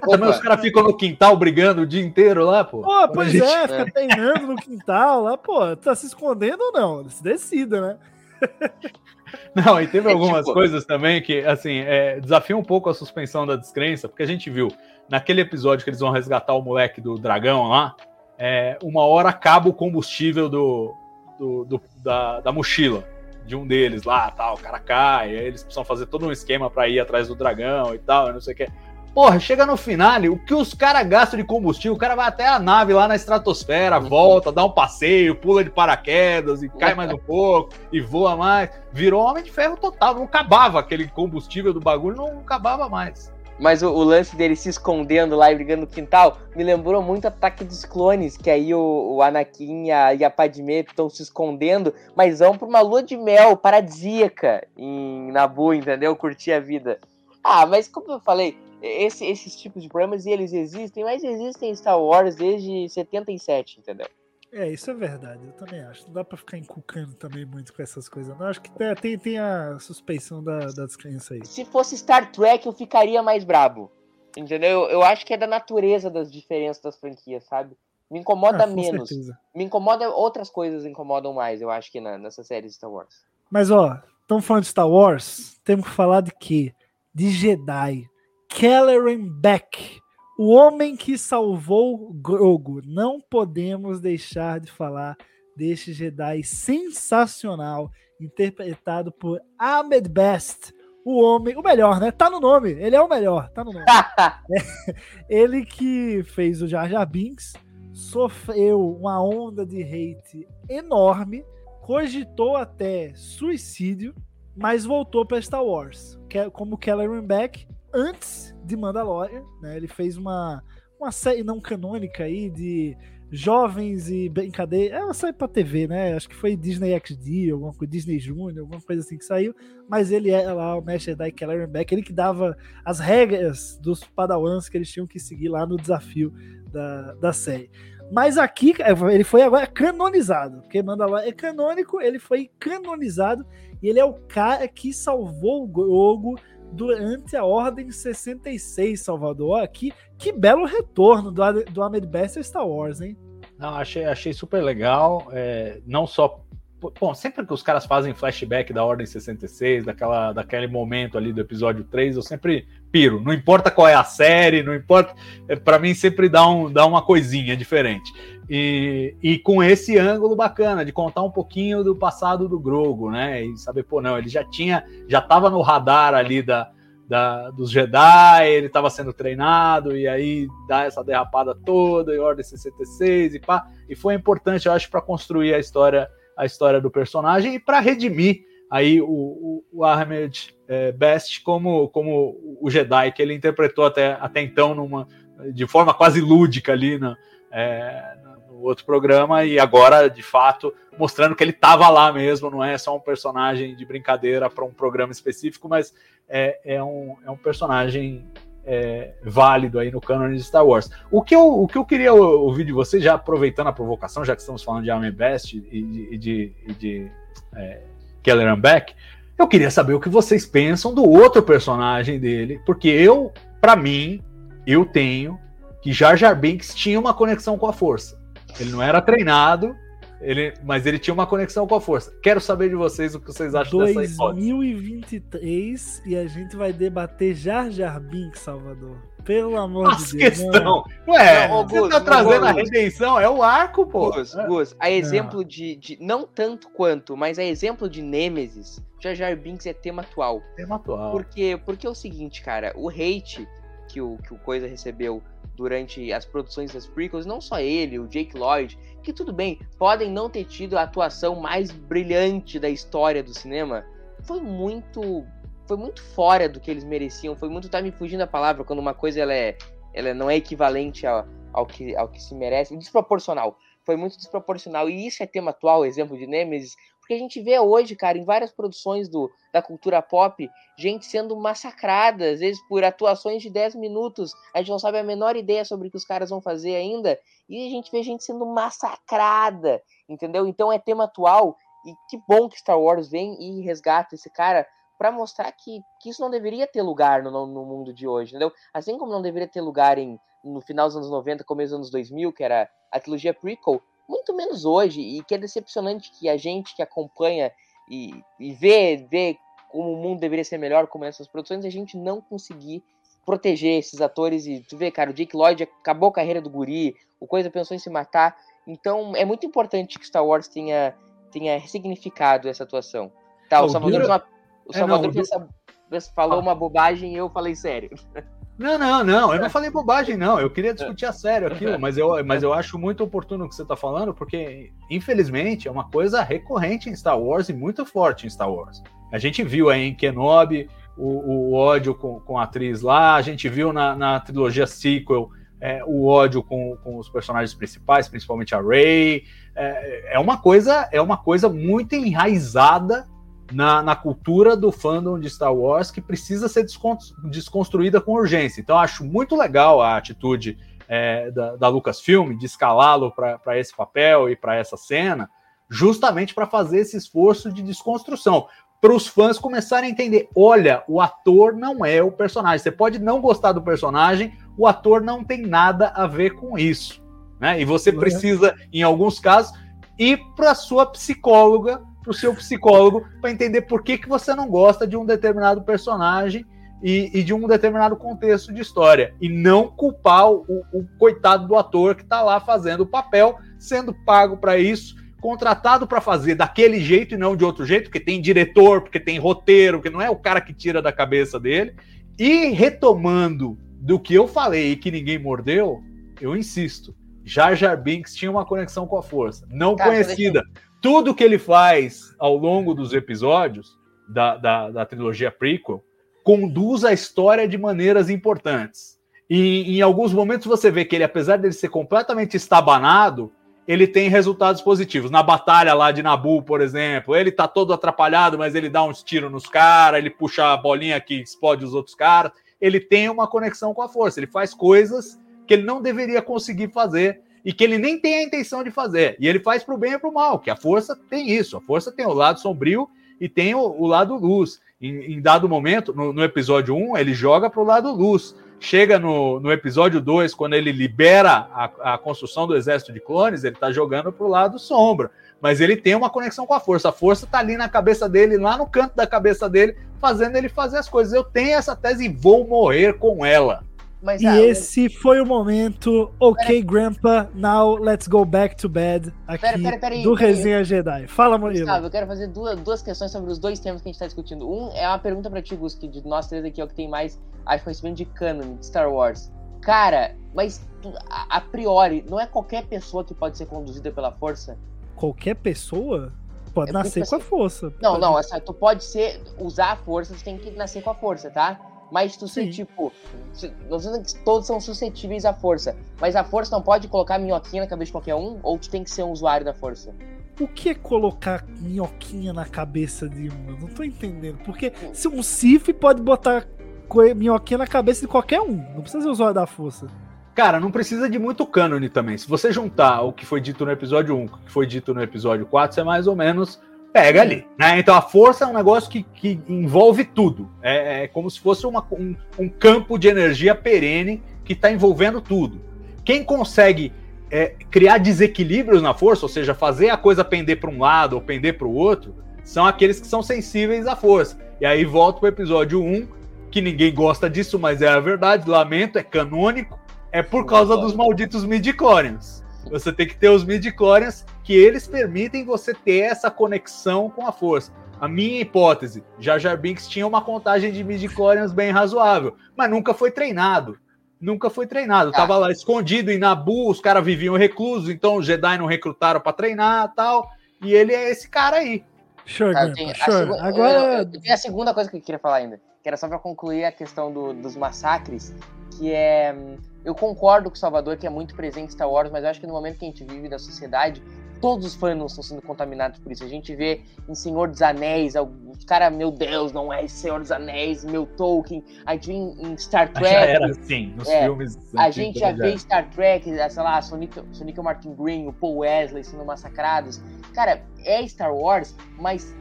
Também os caras ficam no quintal brigando o dia inteiro lá, pô.
Pô, pois gente... é, fica treinando no quintal lá, pô, tá se escondendo ou não? Se decida, né? <laughs>
Não, e teve é algumas tipo... coisas também que, assim, é, desafiam um pouco a suspensão da descrença, porque a gente viu naquele episódio que eles vão resgatar o moleque do dragão lá, é, uma hora acaba o combustível do, do, do da, da, mochila de um deles lá, tal, o cara cai, aí eles precisam fazer todo um esquema para ir atrás do dragão e tal, não sei o que. Porra, chega no final, o que os caras gastam de combustível, o cara vai até a nave lá na estratosfera, uhum. volta, dá um passeio, pula de paraquedas e cai mais um pouco e voa mais. Virou homem de ferro total, não acabava aquele combustível do bagulho, não acabava mais.
Mas o, o, lance dele se escondendo lá e brigando no quintal me lembrou muito Ataque dos Clones, que aí o, o Anakin e a, e a Padmé estão se escondendo, mas vão pra uma lua de mel paradisíaca em Nabu, entendeu? Curtir a vida. Ah, mas como eu falei, esse, esses tipos de problemas, eles existem, mas existem em Star Wars desde 77, entendeu?
É, isso é verdade, eu também acho. Não dá pra ficar encucando também muito com essas coisas. Não, acho que tem, tem a suspeição da, da descrença aí.
Se fosse Star Trek, eu ficaria mais brabo. Entendeu? Eu, eu acho que é da natureza das diferenças das franquias, sabe? Me incomoda ah, menos. Certeza. Me incomoda, outras coisas incomodam mais, eu acho que na, nessa série de Star Wars.
Mas ó, estamos falando de Star Wars, temos que falar de quê? De Jedi. Kelleran Beck o homem que salvou Grogu. Não podemos deixar de falar deste Jedi sensacional, interpretado por Ahmed Best. O homem, o melhor, né? Tá no nome. Ele é o melhor, tá no nome. <laughs> é, ele que fez o Jar Jar Binks, sofreu uma onda de hate enorme, cogitou até suicídio, mas voltou para Star Wars, é como Kelleran Beck antes de Mandalorian, né? Ele fez uma, uma série não canônica aí de jovens e brincadeira. Ela sai pra TV, né? Acho que foi Disney XD, alguma coisa, Disney Junior, alguma coisa assim que saiu. Mas ele é lá o Mestre da Kelleran Beck, ele que dava as regras dos padawans que eles tinham que seguir lá no desafio da, da série. Mas aqui, ele foi agora canonizado, porque Mandalorian é canônico, ele foi canonizado e ele é o cara que salvou o Grogu durante a Ordem 66, Salvador. Aqui, que belo retorno do, do Ahmed Best Star Wars, hein?
Não, achei, achei super legal. É, não só. Bom, sempre que os caras fazem flashback da Ordem 66, daquela, daquele momento ali do episódio 3, eu sempre piro. Não importa qual é a série, não importa. É, para mim, sempre dá, um, dá uma coisinha diferente. E, e com esse ângulo bacana de contar um pouquinho do passado do Grogo, né? E saber, pô, não, ele já tinha, já estava no radar ali da, da, dos Jedi, ele estava sendo treinado, e aí dá essa derrapada toda, em Ordem 66 e pá. E foi importante, eu acho, para construir a história, a história do personagem e para redimir aí o, o, o Ahmed é, Best como, como o Jedi que ele interpretou até, até então numa, de forma quase lúdica ali na, é, outro programa e agora, de fato, mostrando que ele estava lá mesmo, não é só um personagem de brincadeira para um programa específico, mas é, é, um, é um personagem é, válido aí no canon de Star Wars. O que, eu, o que eu queria ouvir de vocês, já aproveitando a provocação, já que estamos falando de Armin Best e de, de, de é, Keller Beck, eu queria saber o que vocês pensam do outro personagem dele, porque eu, para mim, eu tenho que Jar Jar Binks tinha uma conexão com a força. Ele não era treinado, ele, mas ele tinha uma conexão com a força. Quero saber de vocês o que vocês acham 2023, dessa hipótese.
2023 e a gente vai debater Jar Jar Binks, Salvador. Pelo amor Nossa, de
Deus. questão. Ué, não, você Gus, tá trazendo Gus, a redenção, é o arco, pô.
Gus, Gus a exemplo não. De, de. Não tanto quanto, mas a exemplo de Nemesis, Jar Jar Binks é tema atual.
Tema atual.
Porque, porque é o seguinte, cara, o hate que o, que o Coisa recebeu durante as produções das prequels, não só ele, o Jake Lloyd, que tudo bem, podem não ter tido a atuação mais brilhante da história do cinema, foi muito foi muito fora do que eles mereciam, foi muito tá me fugindo a palavra quando uma coisa ela é ela não é equivalente ao, ao que ao que se merece, desproporcional. Foi muito desproporcional e isso é tema atual, exemplo de Nemesis, porque a gente vê hoje, cara, em várias produções do, da cultura pop, gente sendo massacrada, às vezes por atuações de 10 minutos. A gente não sabe a menor ideia sobre o que os caras vão fazer ainda. E a gente vê gente sendo massacrada, entendeu? Então é tema atual. E que bom que Star Wars vem e resgata esse cara para mostrar que, que isso não deveria ter lugar no, no mundo de hoje, entendeu? Assim como não deveria ter lugar em, no final dos anos 90, começo dos anos 2000, que era a trilogia prequel, muito menos hoje, e que é decepcionante que a gente que acompanha e, e vê, vê como o mundo deveria ser melhor, como essas produções, a gente não conseguir proteger esses atores. E tu vê, cara, o Jake Lloyd acabou a carreira do guri, o Coisa pensou em se matar. Então é muito importante que Star Wars tenha, tenha ressignificado essa atuação. Tá, o Salvador, uma, o Salvador é, não, pensa, falou ah. uma bobagem e eu falei sério. <laughs>
Não, não, não, eu não falei bobagem, não. Eu queria <laughs> discutir a sério aquilo, mas eu, mas eu acho muito oportuno o que você está falando, porque, infelizmente, é uma coisa recorrente em Star Wars e muito forte em Star Wars. A gente viu aí em Kenobi o, o ódio com, com a atriz lá, a gente viu na, na trilogia sequel é, o ódio com, com os personagens principais, principalmente a Rey. É, é, uma coisa, é uma coisa muito enraizada na, na, cultura do fandom de Star Wars que precisa ser desconstruída com urgência. Então, acho muito legal a atitude é, da, da Lucasfilm de escalá-lo para esse papel e para essa cena, justamente para fazer esse esforço de desconstrução. Para os fãs começarem a entender: olha, o ator não é o personagem. Você pode não gostar do personagem, o ator não tem nada a ver com isso. Né? E você precisa, em alguns casos, ir para sua psicóloga para o seu psicólogo para entender por que, que você não gosta de um determinado personagem e, e de um determinado contexto de história. E não culpar o, o coitado do ator que está lá fazendo o papel, sendo pago para isso, contratado para fazer daquele jeito e não de outro jeito, porque tem diretor, porque tem roteiro, que não é o cara que tira da cabeça dele. E retomando do que eu falei e que ninguém mordeu, eu insisto. Jar Jar Binks tinha uma conexão com a força, não Cara, conhecida, tudo que ele faz ao longo dos episódios da, da, da trilogia prequel conduz a história de maneiras importantes. E em alguns momentos você vê que ele, apesar de ser completamente estabanado, ele tem resultados positivos. Na batalha lá de Nabu, por exemplo, ele tá todo atrapalhado, mas ele dá uns tiros nos caras, ele puxa a bolinha que explode os outros caras. Ele tem uma conexão com a força, ele faz coisas que ele não deveria conseguir fazer e que ele nem tem a intenção de fazer. E ele faz para o bem e para o mal, que a força tem isso. A força tem o lado sombrio e tem o, o lado luz. Em, em, dado momento, no, no episódio 1, ele joga para o lado luz. Chega no, no episódio 2, quando ele libera a, a construção do exército de clones, ele está jogando para o lado sombra. Mas ele tem uma conexão com a força. A força está ali na cabeça dele, lá no canto da cabeça dele, fazendo ele fazer as coisas. Eu tenho essa tese e vou morrer com ela.
Mas, e ah, esse foi o momento. Ok, pera, Grandpa, now let's go back to bed. Aqui pera, pera, do Resenha Jedi. Fala, Murilo.
Gustavo, eu quero fazer duas, duas questões sobre os dois temas que a gente está discutindo. Um é uma pergunta para ti, Gus, que de nós três aqui é o que tem mais acho, conhecimento de canon, de Star Wars. Cara, mas a, a priori, não é qualquer pessoa que pode ser conduzida pela força?
Qualquer pessoa? Pode é nascer com a força.
Não,
pode...
não, essa, tu pode ser, usar a força, tu tem que nascer com a força, tá? Mas tu ser, tipo, não sei que todos são suscetíveis à força, mas a força não pode colocar minhoquinha na cabeça de qualquer um, ou tu tem que ser um usuário da força?
O que é colocar minhoquinha na cabeça de um? Eu não tô entendendo. Porque se um Sif pode botar minhoquinha na cabeça de qualquer um, não precisa ser usuário da força.
Cara, não precisa de muito cânone também. Se você juntar o que foi dito no episódio 1 com o que foi dito no episódio 4, é mais ou menos pega ali. Né? Então a força é um negócio que, que envolve tudo. É, é como se fosse uma, um, um, campo de energia perene que está envolvendo tudo. Quem consegue é, criar desequilíbrios na força, ou seja, fazer a coisa pender para um lado ou pender para o outro, são aqueles que são sensíveis à força. E aí volta para o episódio 1, que ninguém gosta disso, mas é a verdade, lamento, é canônico, é por causa dos malditos midi-chlorians. Você tem que ter os midi-chlorians que eles permitem você ter essa conexão com a força. A minha hipótese, Jar Jar Binks tinha uma contagem de midi-chlorians bem razoável, mas nunca foi treinado. nunca foi treinado. Ah. Tava lá escondido em Nabu, os caras viviam reclusos, então os Jedi não recrutaram para treinar tal. E ele é esse cara aí.
Sure, tá, sure. Segu... Agora. Tenho a segunda coisa que eu queria falar ainda, que era só para concluir a questão do, dos massacres, que é. Eu concordo com o Salvador, que é muito presente em Star Wars, mas eu acho que no momento que a gente vive da sociedade, todos os fãs estão sendo contaminados por isso. A gente vê em Senhor dos Anéis, os cara, meu Deus, não é Senhor dos Anéis, meu Tolkien. A gente vê em, Star Trek. Já
era assim, nos é,
filmes. A gente já vê Star Trek, sei lá, Sonic, Sonic Martin Green, o Paul Wesley sendo massacrados. Cara, é Star Wars, mas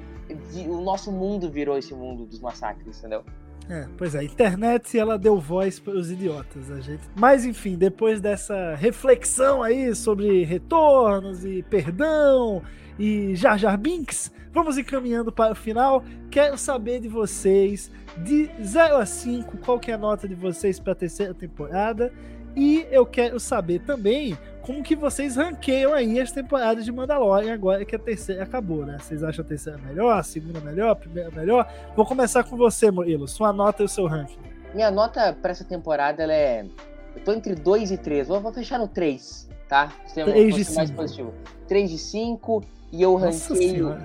o nosso mundo virou esse mundo dos massacres, entendeu?
É, pois é, a internet ela deu voz para os idiotas, a gente. Mas enfim, depois dessa reflexão aí sobre retornos e perdão e Jar Jar Binks, vamos encaminhando para o final. Quero saber de vocês, de 0 a 5, qual que é a nota de vocês para a terceira temporada. E eu quero saber também como que vocês ranqueiam aí as temporadas de Mandalorian agora que a terceira acabou, né? Vocês acham a terceira melhor, a segunda melhor, a primeira melhor? Vou começar com você, Murilo. Sua nota e o seu ranking.
Minha nota para essa temporada ela é. Eu tô entre 2 e 3. Vou, vou fechar no 3, tá?
3 de 5. mais
positivo. 3 de 5 e eu ranqueio.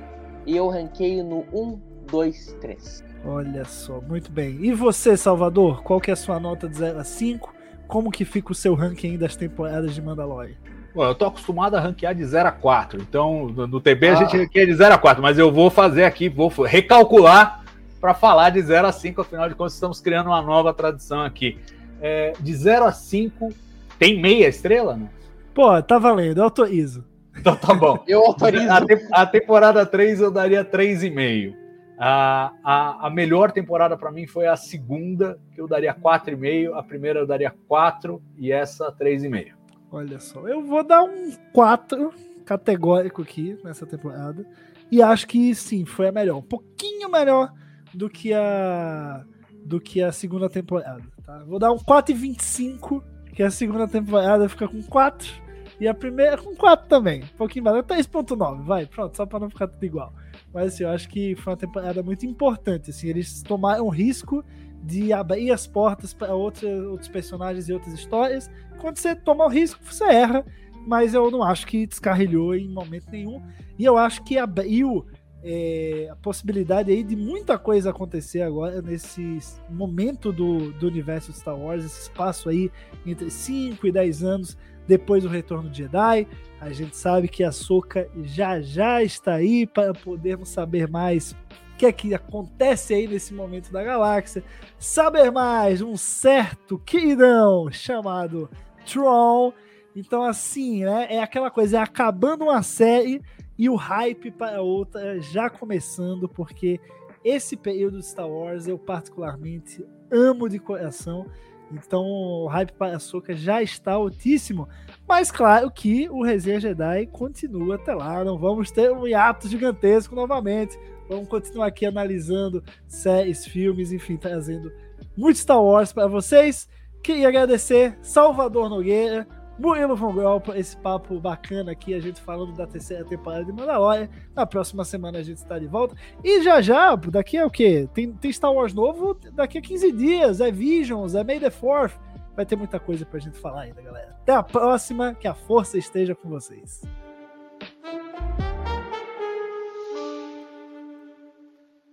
E eu ranqueio no 1, 2, 3.
Olha só, muito bem. E você, Salvador? Qual que é a sua nota de 0 a 5? Como que fica o seu ranking das temporadas de Mandalorian?
Bom, eu tô acostumado a ranquear de 0 a 4, então no, no TB ah. a gente ranqueia de 0 a 4, mas eu vou fazer aqui, vou recalcular para falar de 0 a 5, afinal de contas estamos criando uma nova tradição aqui. É, de 0 a 5, tem meia estrela? Né?
Pô, tá valendo, eu autorizo.
Então tá bom. <laughs>
eu autorizo.
A, te a temporada 3 eu daria 3,5. A, a, a melhor temporada para mim foi a segunda, que eu daria 4,5, a primeira eu daria 4 e essa 3,5.
Olha só, eu vou dar um 4 categórico aqui nessa temporada. E acho que sim, foi a melhor. Um pouquinho melhor do que a do que a segunda temporada. Tá? Vou dar um 4,25, que a segunda temporada fica com 4. E a primeira com 4 também. Um pouquinho mais. 3,9, vai, pronto, só para não ficar tudo igual. Mas assim, eu acho que foi uma temporada muito importante. Assim, eles tomaram risco de abrir as portas para outros personagens e outras histórias. Quando você toma o risco, você erra. Mas eu não acho que descarrilhou em momento nenhum. E eu acho que abriu é, a possibilidade aí de muita coisa acontecer agora nesse momento do, do universo Star Wars, esse espaço aí entre 5 e 10 anos depois do retorno de Jedi. A gente sabe que a Soca já já está aí para podermos saber mais o que é que acontece aí nesse momento da galáxia. Saber mais um certo queridão chamado Tron. Então, assim, né? É aquela coisa, é acabando uma série e o hype para outra já começando, porque esse período de Star Wars eu particularmente amo de coração. Então o hype para a Soca já está altíssimo. Mas claro que o Resenha Jedi continua até lá. Não vamos ter um hiato gigantesco novamente. Vamos continuar aqui analisando séries, filmes, enfim, trazendo muito Star Wars para vocês. Queria agradecer Salvador Nogueira Murilo Von Grol, esse papo bacana aqui, a gente falando da terceira temporada de Mandalorian. Na próxima semana a gente está de volta. E já já, daqui a o quê? Tem, tem Star Wars novo daqui a 15 dias, é Visions, é May the 4th. Vai ter muita coisa pra gente falar ainda, galera. Até a próxima, que a força esteja com vocês.